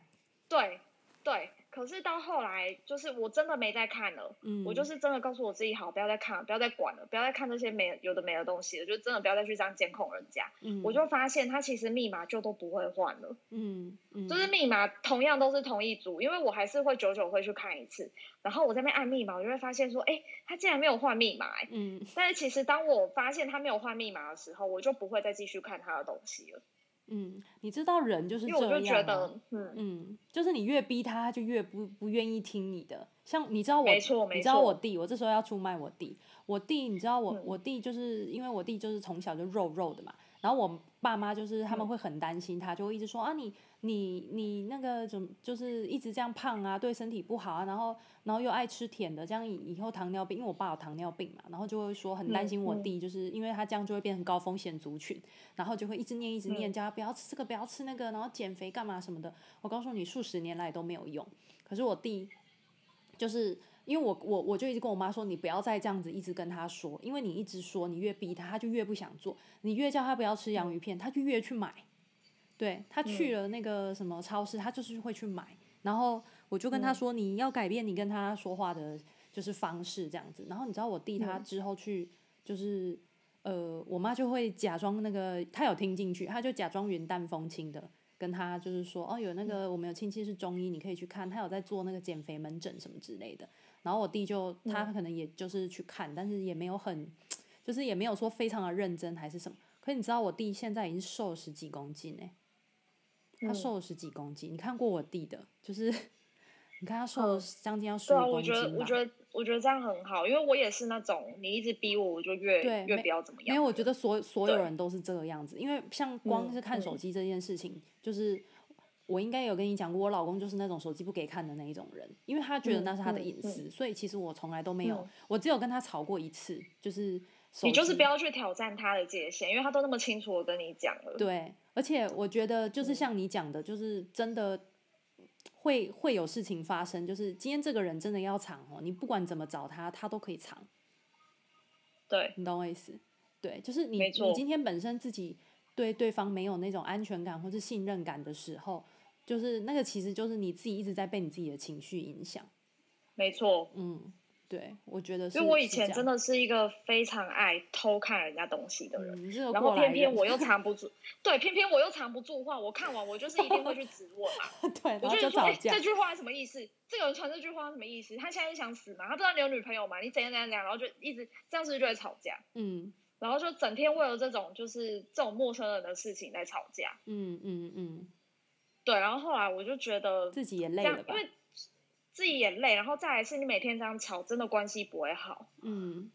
Speaker 2: 对，对。可是到后来，就是我真的没再看了。
Speaker 1: 嗯，
Speaker 2: 我就是真的告诉我自己，好，不要再看了，不要再管了，不要再看这些没有的没的东西了，就真的不要再去这样监控人家。
Speaker 1: 嗯，
Speaker 2: 我就发现他其实密码就都不会换了。
Speaker 1: 嗯嗯，
Speaker 2: 就是密码同样都是同一组，因为我还是会久久会去看一次。然后我在那边按密码，我就会发现说，哎，他竟然没有换密码。
Speaker 1: 嗯，
Speaker 2: 但是其实当我发现他没有换密码的时候，我就不会再继续看他的东西了。
Speaker 1: 嗯，你知道人就是这样，
Speaker 2: 因为我就觉得，
Speaker 1: 嗯嗯，就是你越逼他，他就越不不愿意听你的。像你知道我，你知道我弟，我这时候要出卖我弟。我弟，你知道我、
Speaker 2: 嗯、
Speaker 1: 我弟就是因为我弟就是从小就肉肉的嘛，然后我爸妈就是他们会很担心他，就会一直说啊你。你你那个怎么就是一直这样胖啊，对身体不好啊，然后然后又爱吃甜的，这样以以后糖尿病，因为我爸有糖尿病嘛，然后就会说很担心我弟，就是因为他这样就会变成高风险族群，然后就会一直念一直念，叫他不要吃这个不要吃那个，然后减肥干嘛什么的。我告诉你，数十年来都没有用。可是我弟就是因为我我我就一直跟我妈说，你不要再这样子一直跟他说，因为你一直说，你越逼他，他就越不想做，你越叫他不要吃洋芋片，他就越去买。对，他去了那个什么超市，嗯，他就是会去买。然后我就跟他说，你要改变你跟他说话的，就是方式这样子。然后你知道我弟他之后去，就是呃，我妈就会假装那个她有听进去，她就假装云淡风轻的跟他就是说，哦，有那个我们有亲戚是中医，你可以去看，他有在做那个减肥门诊什么之类的。然后我弟就他可能也就是去看，但是也没有很，(tsk) 就是也没有说非常的认真还是什么。可是你知道我弟现在已经瘦了十几公斤哎。他瘦了十几公斤，嗯，你看过我弟的，就是你看他瘦了将近要十五公斤，嗯。对啊，我觉得，我觉得，我觉得这样很好，因为我也是那种你一直逼我，我就越越不要怎么样。因为我觉得所所有人都是这个样子，因为像光是看手机这件事情，嗯，就是我应该有跟你讲过，我老公就是那种手机不给看的那一种人，因为他觉得那是他的隐私，嗯嗯嗯，所以其实我从来都没有，嗯，我只有跟他吵过一次，就是。
Speaker 2: 你就是不要去挑战他的界限，因为他都那么清楚我跟你讲了。
Speaker 1: 对，而且我觉得就是像你讲的，就是真的会会有事情发生。就是今天这个人真的要藏哦，你不管怎么找他，他都可以藏。
Speaker 2: 对，
Speaker 1: 你懂我意思？对，就是你你今天本身自己对对方没有那种安全感或是信任感的时候，就是那个其实就是你自己一直在被你自己的情绪影响。
Speaker 2: 没错，
Speaker 1: 嗯。对，我觉得是。
Speaker 2: 因为我以前真的是一个非常爱偷看人家东西的人，
Speaker 1: 嗯、
Speaker 2: 然后偏偏我又 (laughs) 藏不住，对，偏偏我又藏不住话，我看完我就是一定会去质问嘛。(laughs)
Speaker 1: 对，
Speaker 2: 我就说，哎，这句话什么意思？这个人传这句话什么意思？他现在是想死吗？他不知道你有女朋友吗？你怎样怎样怎样？然后就一直这样，子就会吵架？
Speaker 1: 嗯，
Speaker 2: 然后就整天为了这种就是这种陌生人的事情在吵架。
Speaker 1: 嗯嗯嗯，
Speaker 2: 对，然后后来我就觉得
Speaker 1: 自己也累了吧，
Speaker 2: 因为。自己也累，然后再来是你每天这样吵，真的关系不会好。
Speaker 1: 嗯。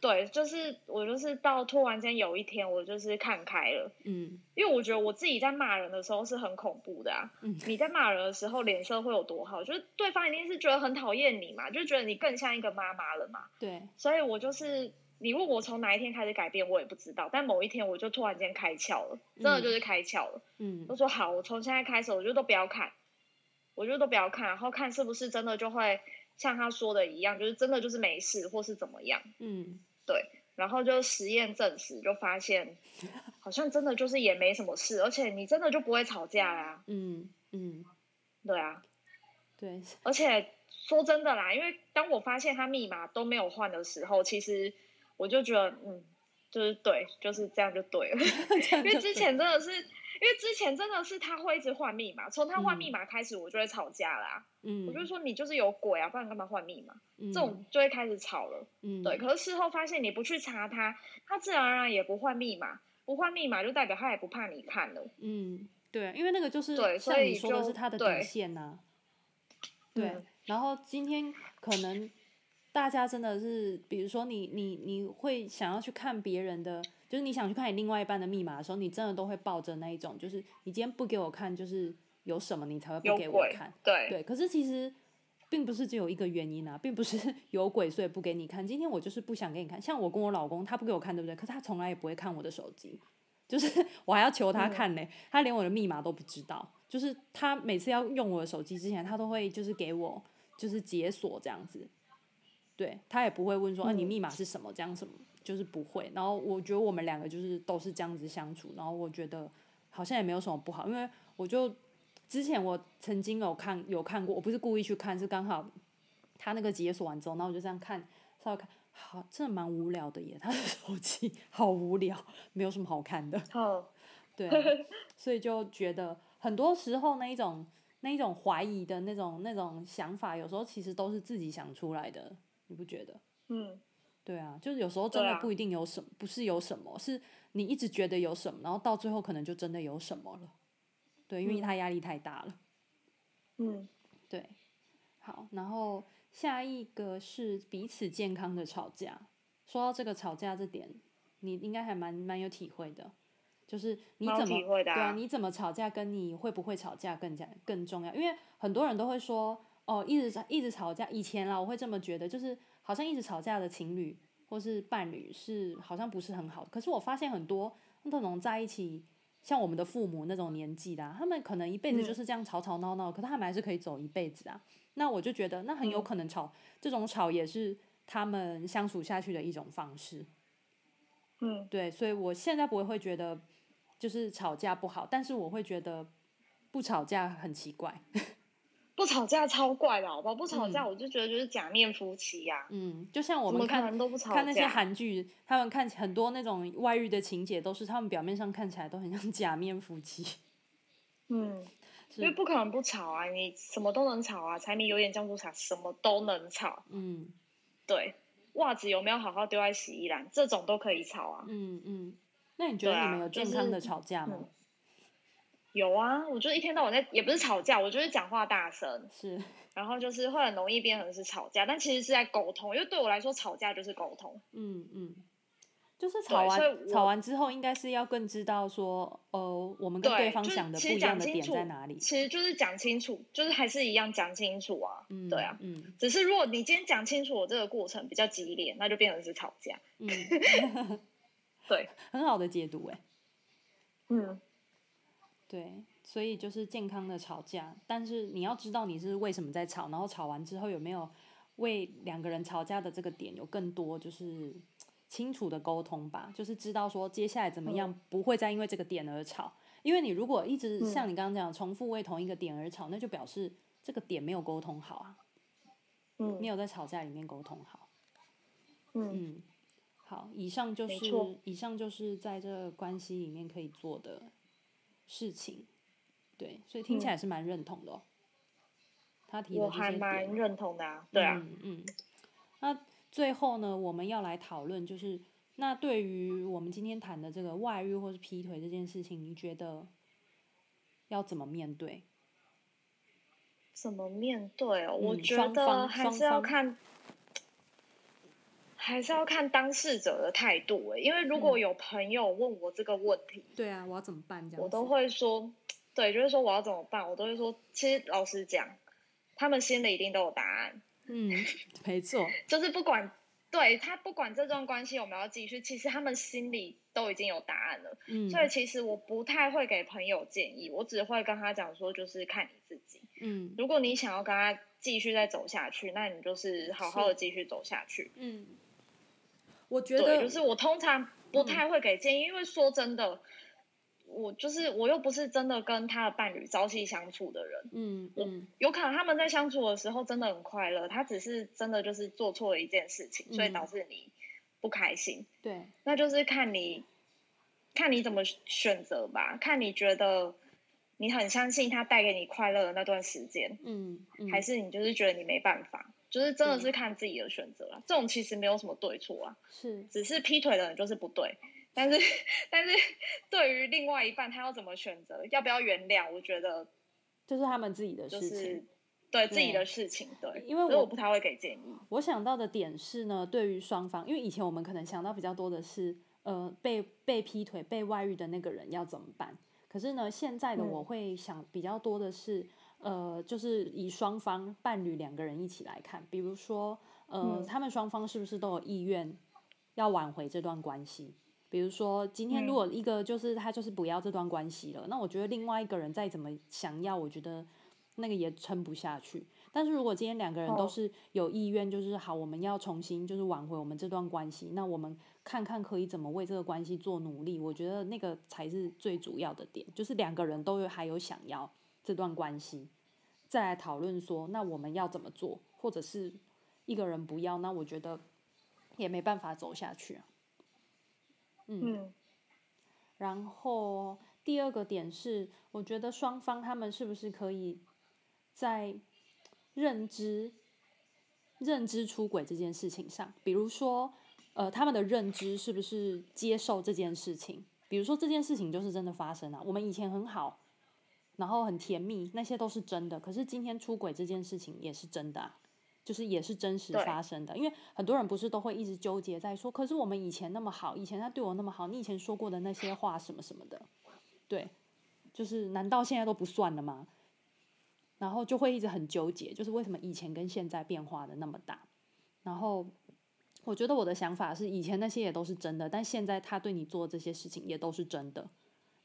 Speaker 2: 对，就是我就是到突然间有一天，我就是看开了，
Speaker 1: 嗯，
Speaker 2: 因为我觉得我自己在骂人的时候是很恐怖的啊。
Speaker 1: 嗯，
Speaker 2: 你在骂人的时候脸色会有多好？就是对方一定是觉得很讨厌你嘛，就觉得你更像一个妈妈了嘛。
Speaker 1: 对，
Speaker 2: 所以我就是你问我从哪一天开始改变，我也不知道。但某一天我就突然间开窍了，真的就是开窍了。
Speaker 1: 嗯，
Speaker 2: 我说好，我从现在开始，我就都不要看，我就都不要看，然后看是不是真的就会像他说的一样，就是真的就是没事，或是怎么样。
Speaker 1: 嗯，
Speaker 2: 对。然后就实验证实，就发现好像真的就是也没什么事，而且你真的就不会吵架啦。
Speaker 1: 嗯嗯，
Speaker 2: 对啊，
Speaker 1: 对。
Speaker 2: 而且说真的啦，因为当我发现他密码都没有换的时候，其实我就觉得，嗯，就是对，就是这样就对了。(laughs) 因为之前真的是。因为之前真的是他会一直换密码，从他换密码开始，我就会吵架啦。
Speaker 1: 嗯，
Speaker 2: 我就说你就是有鬼啊，不然干嘛换密码？
Speaker 1: 嗯，
Speaker 2: 这种就会开始吵了。
Speaker 1: 嗯，
Speaker 2: 对。可是事后发现你不去查他，他自然而然也不换密码，不换密码就代表他也不怕你看了。
Speaker 1: 嗯，对，因为那个就是
Speaker 2: 对，
Speaker 1: 像你说的是他的底线呐、啊。对，
Speaker 2: 嗯。
Speaker 1: 然后今天可能大家真的是，比如说你你你会想要去看别人的。就是你想去看你另外一半的密码的时候，你真的都会抱着那一种，就是你今天不给我看，就是有什么你才会不给我看。
Speaker 2: 对
Speaker 1: 对，可是其实并不是只有一个原因啊，并不是 (laughs) 有鬼所以不给你看。今天我就是不想给你看，像我跟我老公，他不给我看，对不对？可是他从来也不会看我的手机，就是 (laughs) 我还要求他看呢，他连我的密码都不知道。就是他每次要用我的手机之前，他都会就是给我就是解锁这样子，对，他也不会问说啊你密码是什么这样什么。就是不会，然后我觉得我们两个就是都是这样子相处，然后我觉得好像也没有什么不好，因为我就之前我曾经有看有看过，我不是故意去看，是刚好他那个解锁完之后，然后我就这样看，稍微看，好，真的蛮无聊的耶，他的 (laughs) 手机好无聊，没有什么好看的。
Speaker 2: Oh. (laughs)
Speaker 1: 对，所以就觉得很多时候那一种那一种怀疑的那种那种想法，有时候其实都是自己想出来的，你不觉得？
Speaker 2: 嗯。
Speaker 1: 对啊，就是有时候真的不一定有什么，啊、不是有什么，是你一直觉得有什么，然后到最后可能就真的有什么了。对，因为他压力太大了。
Speaker 2: 嗯，
Speaker 1: 对。好，然后下一个是彼此健康的吵架。说到这个吵架这点，你应该还蛮蛮有体会的，就是你怎么、啊、对啊？你怎么吵架，跟你会不会吵架更加更重要。因为很多人都会说，哦，一直一直吵架。以前啦，我会这么觉得，就是。好像一直吵架的情侣或是伴侣是好像不是很好，可是我发现很多那种在一起，像我们的父母那种年纪的啊，他们可能一辈子就是这样吵吵闹闹，可是他们还是可以走一辈子啊。那我就觉得那很有可能吵，这种吵也是他们相处下去的一种方式。
Speaker 2: 嗯，
Speaker 1: 对，所以我现在不会会觉得就是吵架不好，但是我会觉得不吵架很奇怪。
Speaker 2: 不吵架超怪的，好不好？不吵架，我就觉得就是假面夫妻呀、啊。
Speaker 1: 嗯，就像我们看看那些韩剧，他们看很多那种外遇的情节，都是他们表面上看起来都很像假面夫妻。
Speaker 2: 嗯，(laughs) 因为不可能不吵啊，你什么都能吵啊，柴米油盐酱醋茶什么都能吵。
Speaker 1: 嗯，
Speaker 2: 对，袜子有没有好好丢在洗衣篮，这种都可以吵啊。
Speaker 1: 嗯嗯，那你觉得你们有健康的吵架
Speaker 2: 吗？有啊，我就一天到晚在，也不是吵架，我就是讲话大声，
Speaker 1: 是，
Speaker 2: 然后就是会很容易变成是吵架，但其实是在沟通，因为对我来说吵架就是沟通。
Speaker 1: 嗯嗯，就是吵完吵完之后，应该是要更知道说，呃，我们跟对方想的不一样的点在哪里。
Speaker 2: 其实就是讲清楚，就是还是一样讲清楚啊。
Speaker 1: 嗯，
Speaker 2: 对啊，
Speaker 1: 嗯，
Speaker 2: 只是如果你今天讲清楚我这个过程比较激烈，那就变成是吵架。
Speaker 1: 嗯，(laughs)
Speaker 2: 对，
Speaker 1: 很好的解读哎。
Speaker 2: 嗯。
Speaker 1: 对，所以就是健康的吵架，但是你要知道你是为什么在吵，然后吵完之后有没有为两个人吵架的这个点有更多就是清楚的沟通吧，就是知道说接下来怎么样不会再因为这个点而吵，因为你如果一直像你刚刚讲重复为同一个点而吵，那就表示这个点没有沟通好啊，
Speaker 2: 嗯，
Speaker 1: 没有在吵架里面沟通好，
Speaker 2: 嗯，
Speaker 1: 嗯，好，以上就是以上就是在这个关系里面可以做的。事情，对，所以听起来是蛮认同的哦。嗯、他提的这些点，
Speaker 2: 我还蛮认同的啊，对啊。
Speaker 1: 嗯嗯。那最后呢，我们要来讨论，就是那对于我们今天谈的这个外遇或是劈腿这件事情，你觉得要怎么面对？
Speaker 2: 怎么面对哦？
Speaker 1: 嗯、
Speaker 2: 我觉得还是要看，还是要看当事者的态度诶。因为如果有朋友问我这个问题，
Speaker 1: 嗯、对啊，我要怎么办？这样
Speaker 2: 我都会说，对，就是说我要怎么办，我都会说，其实老实讲，他们心里一定都有答案。
Speaker 1: 嗯，没错，(laughs)
Speaker 2: 就是不管。对，他不管这段关系有没有要继续，其实他们心里都已经有答案了。嗯，所以其实我不太会给朋友建议，我只会跟他讲说，就是看你自己。嗯，如果你想要跟他继续再走下去，那你就是好好的继续走下去。嗯，
Speaker 1: 我觉得
Speaker 2: 就是我通常不太会给建议，嗯，因为说真的。我就是我又不是真的跟他的伴侣朝夕相处的人，嗯，嗯，有可能他们在相处的时候真的很快乐，他只是真的就是做错了一件事情，嗯，所以导致你不开心，对，那就是看你看你怎么选择吧，看你觉得你很相信他带给你快乐的那段时间，嗯，嗯，还是你就是觉得你没办法，就是真的是看自己的选择啦，这种其实没有什么对错啊，是，只是劈腿的人就是不对。但是，(laughs) 但是对于另外一半，他要怎么选择，要不要原谅？我觉得
Speaker 1: 就是他们自己的事情，
Speaker 2: 就是、对自己的事情。对，
Speaker 1: 因为我，
Speaker 2: 我不太会给建议。
Speaker 1: 我想到的点是呢，对于双方，因为以前我们可能想到比较多的是，呃，被被劈腿、被外遇的那个人要怎么办？可是呢，现在的我会想比较多的是，嗯、呃，就是以双方伴侣两个人一起来看，比如说，呃，嗯、他们双方是不是都有意愿要挽回这段关系？比如说，今天如果一个就是他就是不要这段关系了，嗯，那我觉得另外一个人再怎么想要，我觉得那个也撑不下去。但是如果今天两个人都是有意愿，就是好，我们要重新就是挽回我们这段关系，那我们看看可以怎么为这个关系做努力。我觉得那个才是最主要的点，就是两个人都有还有想要这段关系，再来讨论说，那我们要怎么做，或者是一个人不要，那我觉得也没办法走下去啊。嗯，然后第二个点是，我觉得双方他们是不是可以在认知认知出轨这件事情上，比如说，呃，他们的认知是不是接受这件事情？比如说这件事情就是真的发生了，我们以前很好，然后很甜蜜，那些都是真的。可是今天出轨这件事情也是真的啊。就是也是真实发生的，因为很多人不是都会一直纠结在说，可是我们以前那么好，以前他对我那么好，你以前说过的那些话什么什么的，对，就是难道现在都不算了吗？然后就会一直很纠结，就是为什么以前跟现在变化的那么大？然后我觉得我的想法是，以前那些也都是真的，但现在他对你做的这些事情也都是真的。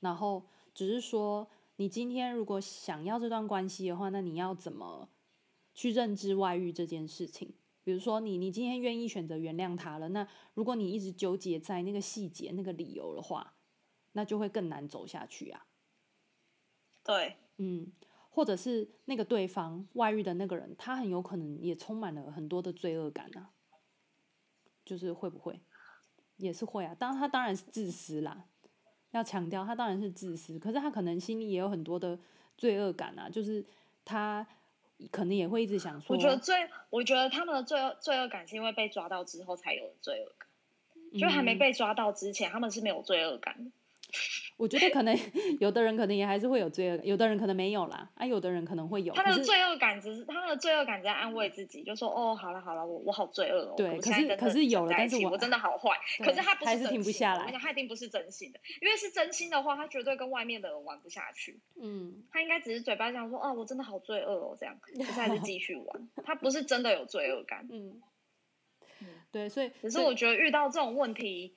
Speaker 1: 然后只是说，你今天如果想要这段关系的话，那你要怎么？去认知外遇这件事情，比如说你，你今天愿意选择原谅他了，那如果你一直纠结在那个细节、那个理由的话，那就会更难走下去啊。
Speaker 2: 对，
Speaker 1: 嗯，或者是那个对方外遇的那个人，他很有可能也充满了很多的罪恶感啊。就是会不会，也是会啊。当然，他当然是自私啦，要强调他当然是自私，可是他可能心里也有很多的罪恶感啊，就是他。可能也会一直想说，
Speaker 2: 我觉得罪，我觉得他们的罪恶罪恶感是因为被抓到之后才有的罪恶感，嗯，就还没被抓到之前，他们是没有罪恶感的。
Speaker 1: 我觉得可能 (laughs) 有的人可能也还是会有罪恶感，有的人可能没有啦，啊，有的人可能会有。
Speaker 2: 他的罪恶感只是他的罪恶感在安慰自己，就说哦，好了好了，我我好罪恶哦。
Speaker 1: 对，可是可是有了，但是我
Speaker 2: 我真的好坏。可是他不是
Speaker 1: 还是停不下来，
Speaker 2: 他一定不是真心的，因为是真心的话，他绝对跟外面的人玩不下去。嗯，他应该只是嘴巴上说，哦，我真的好罪恶哦，这样，(laughs) 可是还是继续玩。他不是真的有罪恶感。嗯，
Speaker 1: 对，所以
Speaker 2: 可是我觉得遇到这种问题，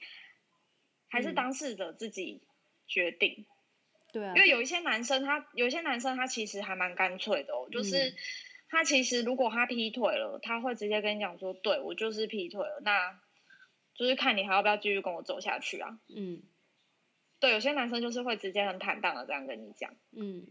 Speaker 2: 还是当事者自己。决定，
Speaker 1: 对啊，
Speaker 2: 因为有一些男生他，他有一些男生，他其实还蛮干脆的哦，就是、嗯、他其实如果他劈腿了，他会直接跟你讲说，对，我就是劈腿了，那就是看你还要不要继续跟我走下去啊。嗯，对，有些男生就是会直接很坦荡的这样跟你讲，嗯，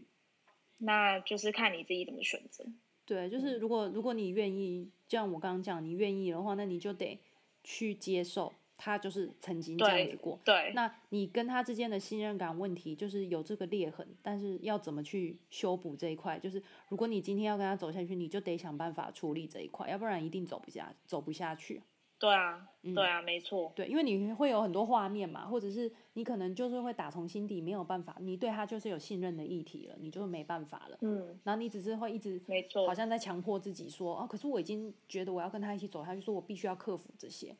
Speaker 2: 那就是看你自己怎么选择。
Speaker 1: 对，就是如果如果你愿意，就像我刚刚讲，你愿意的话，那你就得去接受。他就是曾经这样子过，
Speaker 2: 对，对，
Speaker 1: 那你跟他之间的信任感问题就是有这个裂痕，但是要怎么去修补这一块？就是如果你今天要跟他走下去，你就得想办法处理这一块，要不然一定走不下，走不下去。
Speaker 2: 对啊，嗯、对啊，没错。
Speaker 1: 对，因为你会有很多画面嘛，或者是你可能就是会打从心底没有办法，你对他就是有信任的议题了，你就没办法了。
Speaker 2: 嗯。
Speaker 1: 然后你只是会一直，
Speaker 2: 没错，
Speaker 1: 好像在强迫自己说，哦，可是我已经觉得我要跟他一起走，下去说我必须要克服这些。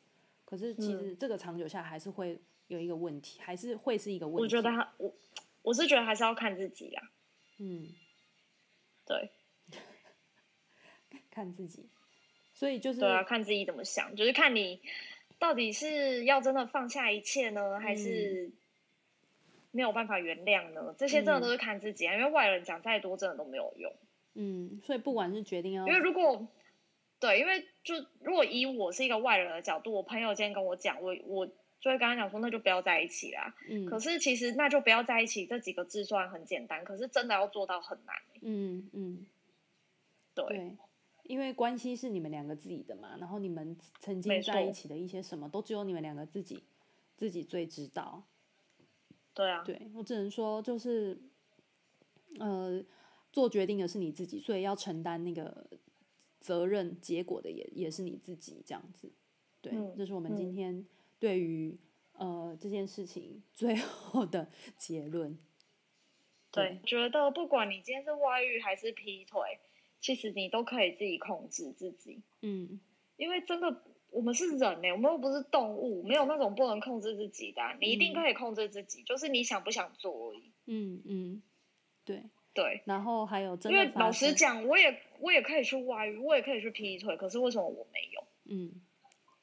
Speaker 1: 可是其实这个长久下来还是会有一个问题，还是会是一个问题。
Speaker 2: 我觉得他，我我是觉得还是要看自己呀。
Speaker 1: 嗯，
Speaker 2: 对，(laughs)
Speaker 1: 看自己。所以就是
Speaker 2: 对啊，看自己怎么想，就是看你到底是要真的放下一切呢，还是没有办法原谅呢？嗯、这些真的都是看自己啊，因为外人讲再多，真的都没有用。
Speaker 1: 嗯，所以不管是决定要，
Speaker 2: 因为如果对，因为就如果以我是一个外人的角度，我朋友今天跟我讲，我我就会跟他讲说，那就不要在一起啦。嗯，可是其实那就不要在一起这几个字虽然很简单，可是真的要做到很难。
Speaker 1: 嗯嗯，
Speaker 2: 对。
Speaker 1: 对因为关系是你们两个自己的嘛，然后你们曾经在一起的一些什么，都只有你们两个自己自己最知道。
Speaker 2: 对啊，
Speaker 1: 对，我只能说就是，呃，做决定的是你自己，所以要承担那个责任，结果的也也是你自己这样子。对，嗯，这是我们今天对于，嗯，呃这件事情最后的结论。
Speaker 2: 对，对，觉得不管你今天是外遇还是劈腿。其实你都可以自己控制自己，
Speaker 1: 嗯，
Speaker 2: 因为真的我们是人呢，我们又不是动物，没有那种不能控制自己的啊，你一定可以控制自己，嗯，就是你想不想做而已。
Speaker 1: 嗯嗯，对
Speaker 2: 对。
Speaker 1: 然后还有真的，
Speaker 2: 因为老实讲，我也我也可以去外遇，我也可以去劈腿，可是为什么我没有？
Speaker 1: 嗯，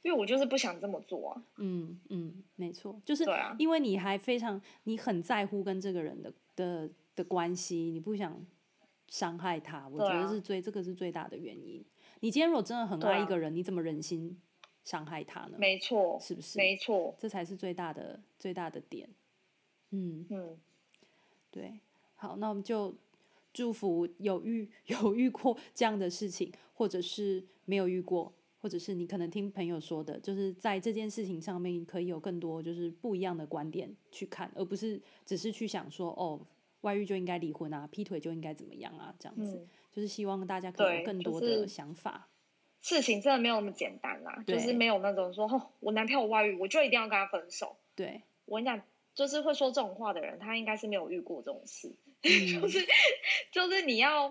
Speaker 2: 因为我就是不想这么做啊。
Speaker 1: 嗯嗯，没错，就是因为你还非常你很在乎跟这个人的的的关系，你不想。伤害他，我觉得是最、啊、这个是最大的原因。你今天如果真的很爱一个人，啊、你怎么忍心伤害他呢？
Speaker 2: 没错，
Speaker 1: 是不是？
Speaker 2: 没错，
Speaker 1: 这才是最大的最大的点。嗯
Speaker 2: 嗯，
Speaker 1: 对，好，那我们就祝福有遇 (laughs) 有遇过这样的事情，或者是没有遇过，或者是你可能听朋友说的，就是在这件事情上面可以有更多就是不一样的观点去看，而不是只是去想说哦。外遇就应该离婚啊，劈腿就应该怎么样啊？这样子、嗯、就是希望大家可以有更多的想法。
Speaker 2: 就是、事情真的没有那么简单啦，就是没有那种说哦，我男朋友外遇，我就一定要跟他分手。
Speaker 1: 对，
Speaker 2: 我跟你讲，就是会说这种话的人，他应该是没有遇过这种事。(laughs) 嗯、就是就是你要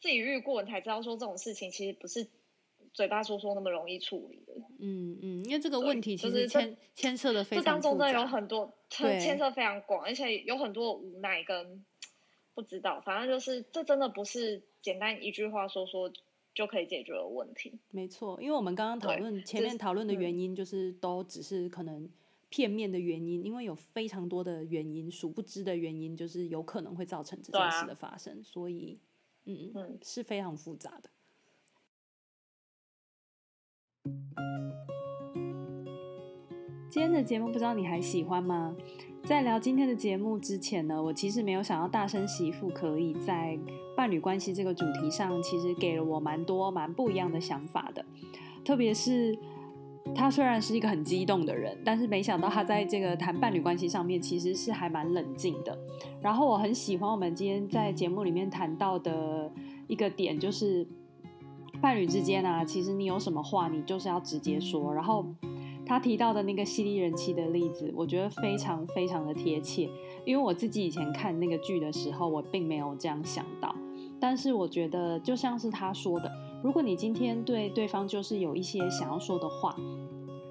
Speaker 2: 自己遇过，你才知道说这种事情其实不是嘴巴说说那么容易处理的。
Speaker 1: 嗯嗯，因为这个问题其实牵牵涉的非常这当
Speaker 2: 中真的有很多，牵涉非常广，而且有很多无奈跟不知道，反正就是这真的不是简单一句话说说就可以解决的问题。
Speaker 1: 没错，因为我们刚刚讨论前面讨论的原因，就是都只是可能片面的原因，嗯、因为有非常多的原因，数不知的原因，就是有可能会造成这件事的发生，啊、所以嗯嗯是非常复杂的。今天的节目不知道你还喜欢吗？在聊今天的节目之前呢，我其实没有想到大声媳妇可以在伴侣关系这个主题上，其实给了我蛮多蛮不一样的想法的。特别是他虽然是一个很激动的人，但是没想到他在这个谈伴侣关系上面其实是还蛮冷静的。然后我很喜欢我们今天在节目里面谈到的一个点，就是伴侣之间啊，其实你有什么话，你就是要直接说，然后。他提到的那个犀利人妻的例子，我觉得非常非常的贴切，因为我自己以前看那个剧的时候，我并没有这样想到。但是我觉得，就像是他说的，如果你今天对对方就是有一些想要说的话，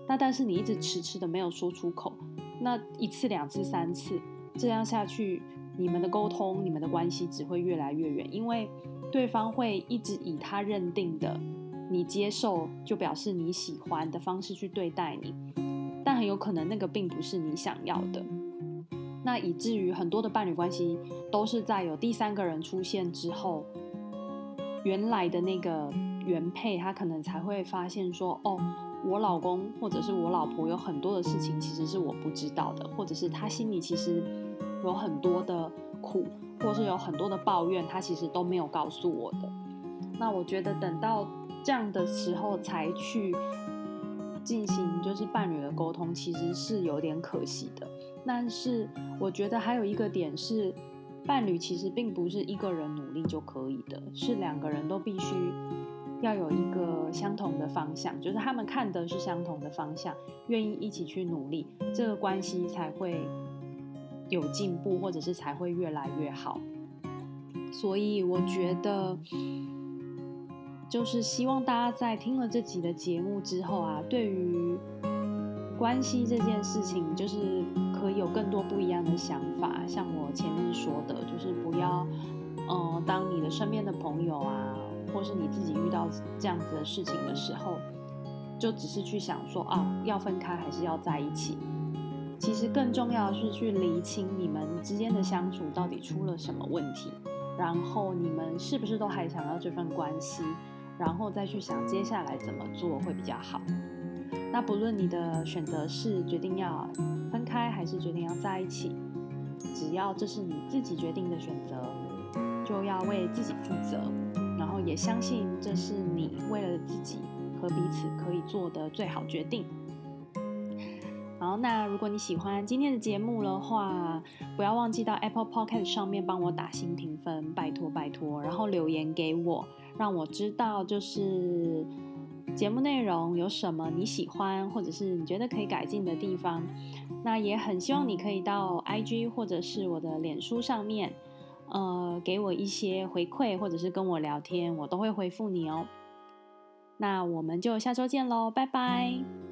Speaker 1: 那但是你一直迟迟的没有说出口，那一次、两次、三次这样下去，你们的沟通、你们的关系只会越来越远，因为对方会一直以他认定的。你接受就表示你喜欢的方式去对待你，但很有可能那个并不是你想要的。那以至于很多的伴侣关系都是在有第三个人出现之后，原来的那个原配他可能才会发现说：“哦，我老公或者是我老婆有很多的事情其实是我不知道的，或者是他心里其实有很多的苦，或是有很多的抱怨，他其实都没有告诉我的。”那我觉得等到。这样的时候才去进行就是伴侣的沟通，其实是有点可惜的。但是我觉得还有一个点是，伴侣其实并不是一个人努力就可以的，是两个人都必须要有一个相同的方向，就是他们看的是相同的方向，愿意一起去努力，这个关系才会有进步，或者是才会越来越好。所以我觉得，就是希望大家在听了这集的节目之后啊，对于关系这件事情，就是有更多不一样的想法。像我前面说的，就是不要，嗯、当你的身边的朋友啊。或是你自己遇到这样子的事情的时候，就只是去想说啊，要分开还是要在一起？其实更重要的是去厘清你们之间的相处到底出了什么问题，然后你们是不是都还想要这份关系，然后再去想接下来怎么做会比较好。那不论你的选择是决定要分开还是决定要在一起，只要这是你自己决定的选择，就要为自己负责。然后也相信这是你为了自己和彼此可以做的最好决定。好，那如果你喜欢今天的节目的话，不要忘记到 Apple Podcast 上面帮我打新评分，拜托拜托。然后留言给我，让我知道就是节目内容有什么你喜欢，或者是你觉得可以改进的地方。那也很希望你可以到 IG 或者是我的脸书上面。呃，给我一些回馈，或者是跟我聊天，我都会回复你哦。那我们就下周见喽，拜拜。